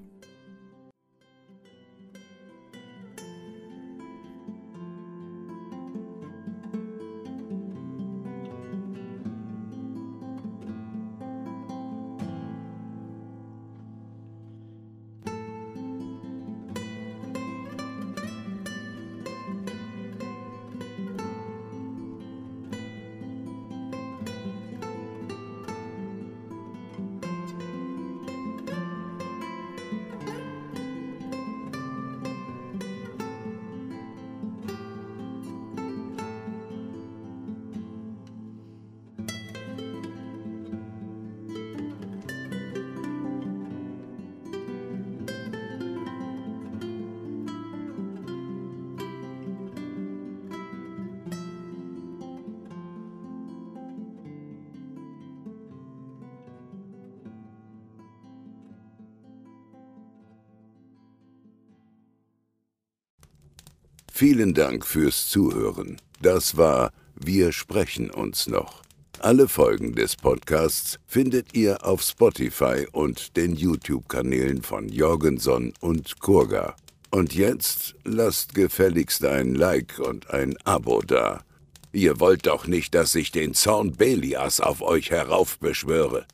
Vielen Dank fürs Zuhören. Das war Wir sprechen uns noch. Alle Folgen des Podcasts findet ihr auf Spotify und den YouTube-Kanälen von Jorgenson und Kurga. Und jetzt lasst gefälligst ein Like und ein Abo da. Ihr wollt doch nicht, dass ich den Zorn Belias auf euch heraufbeschwöre.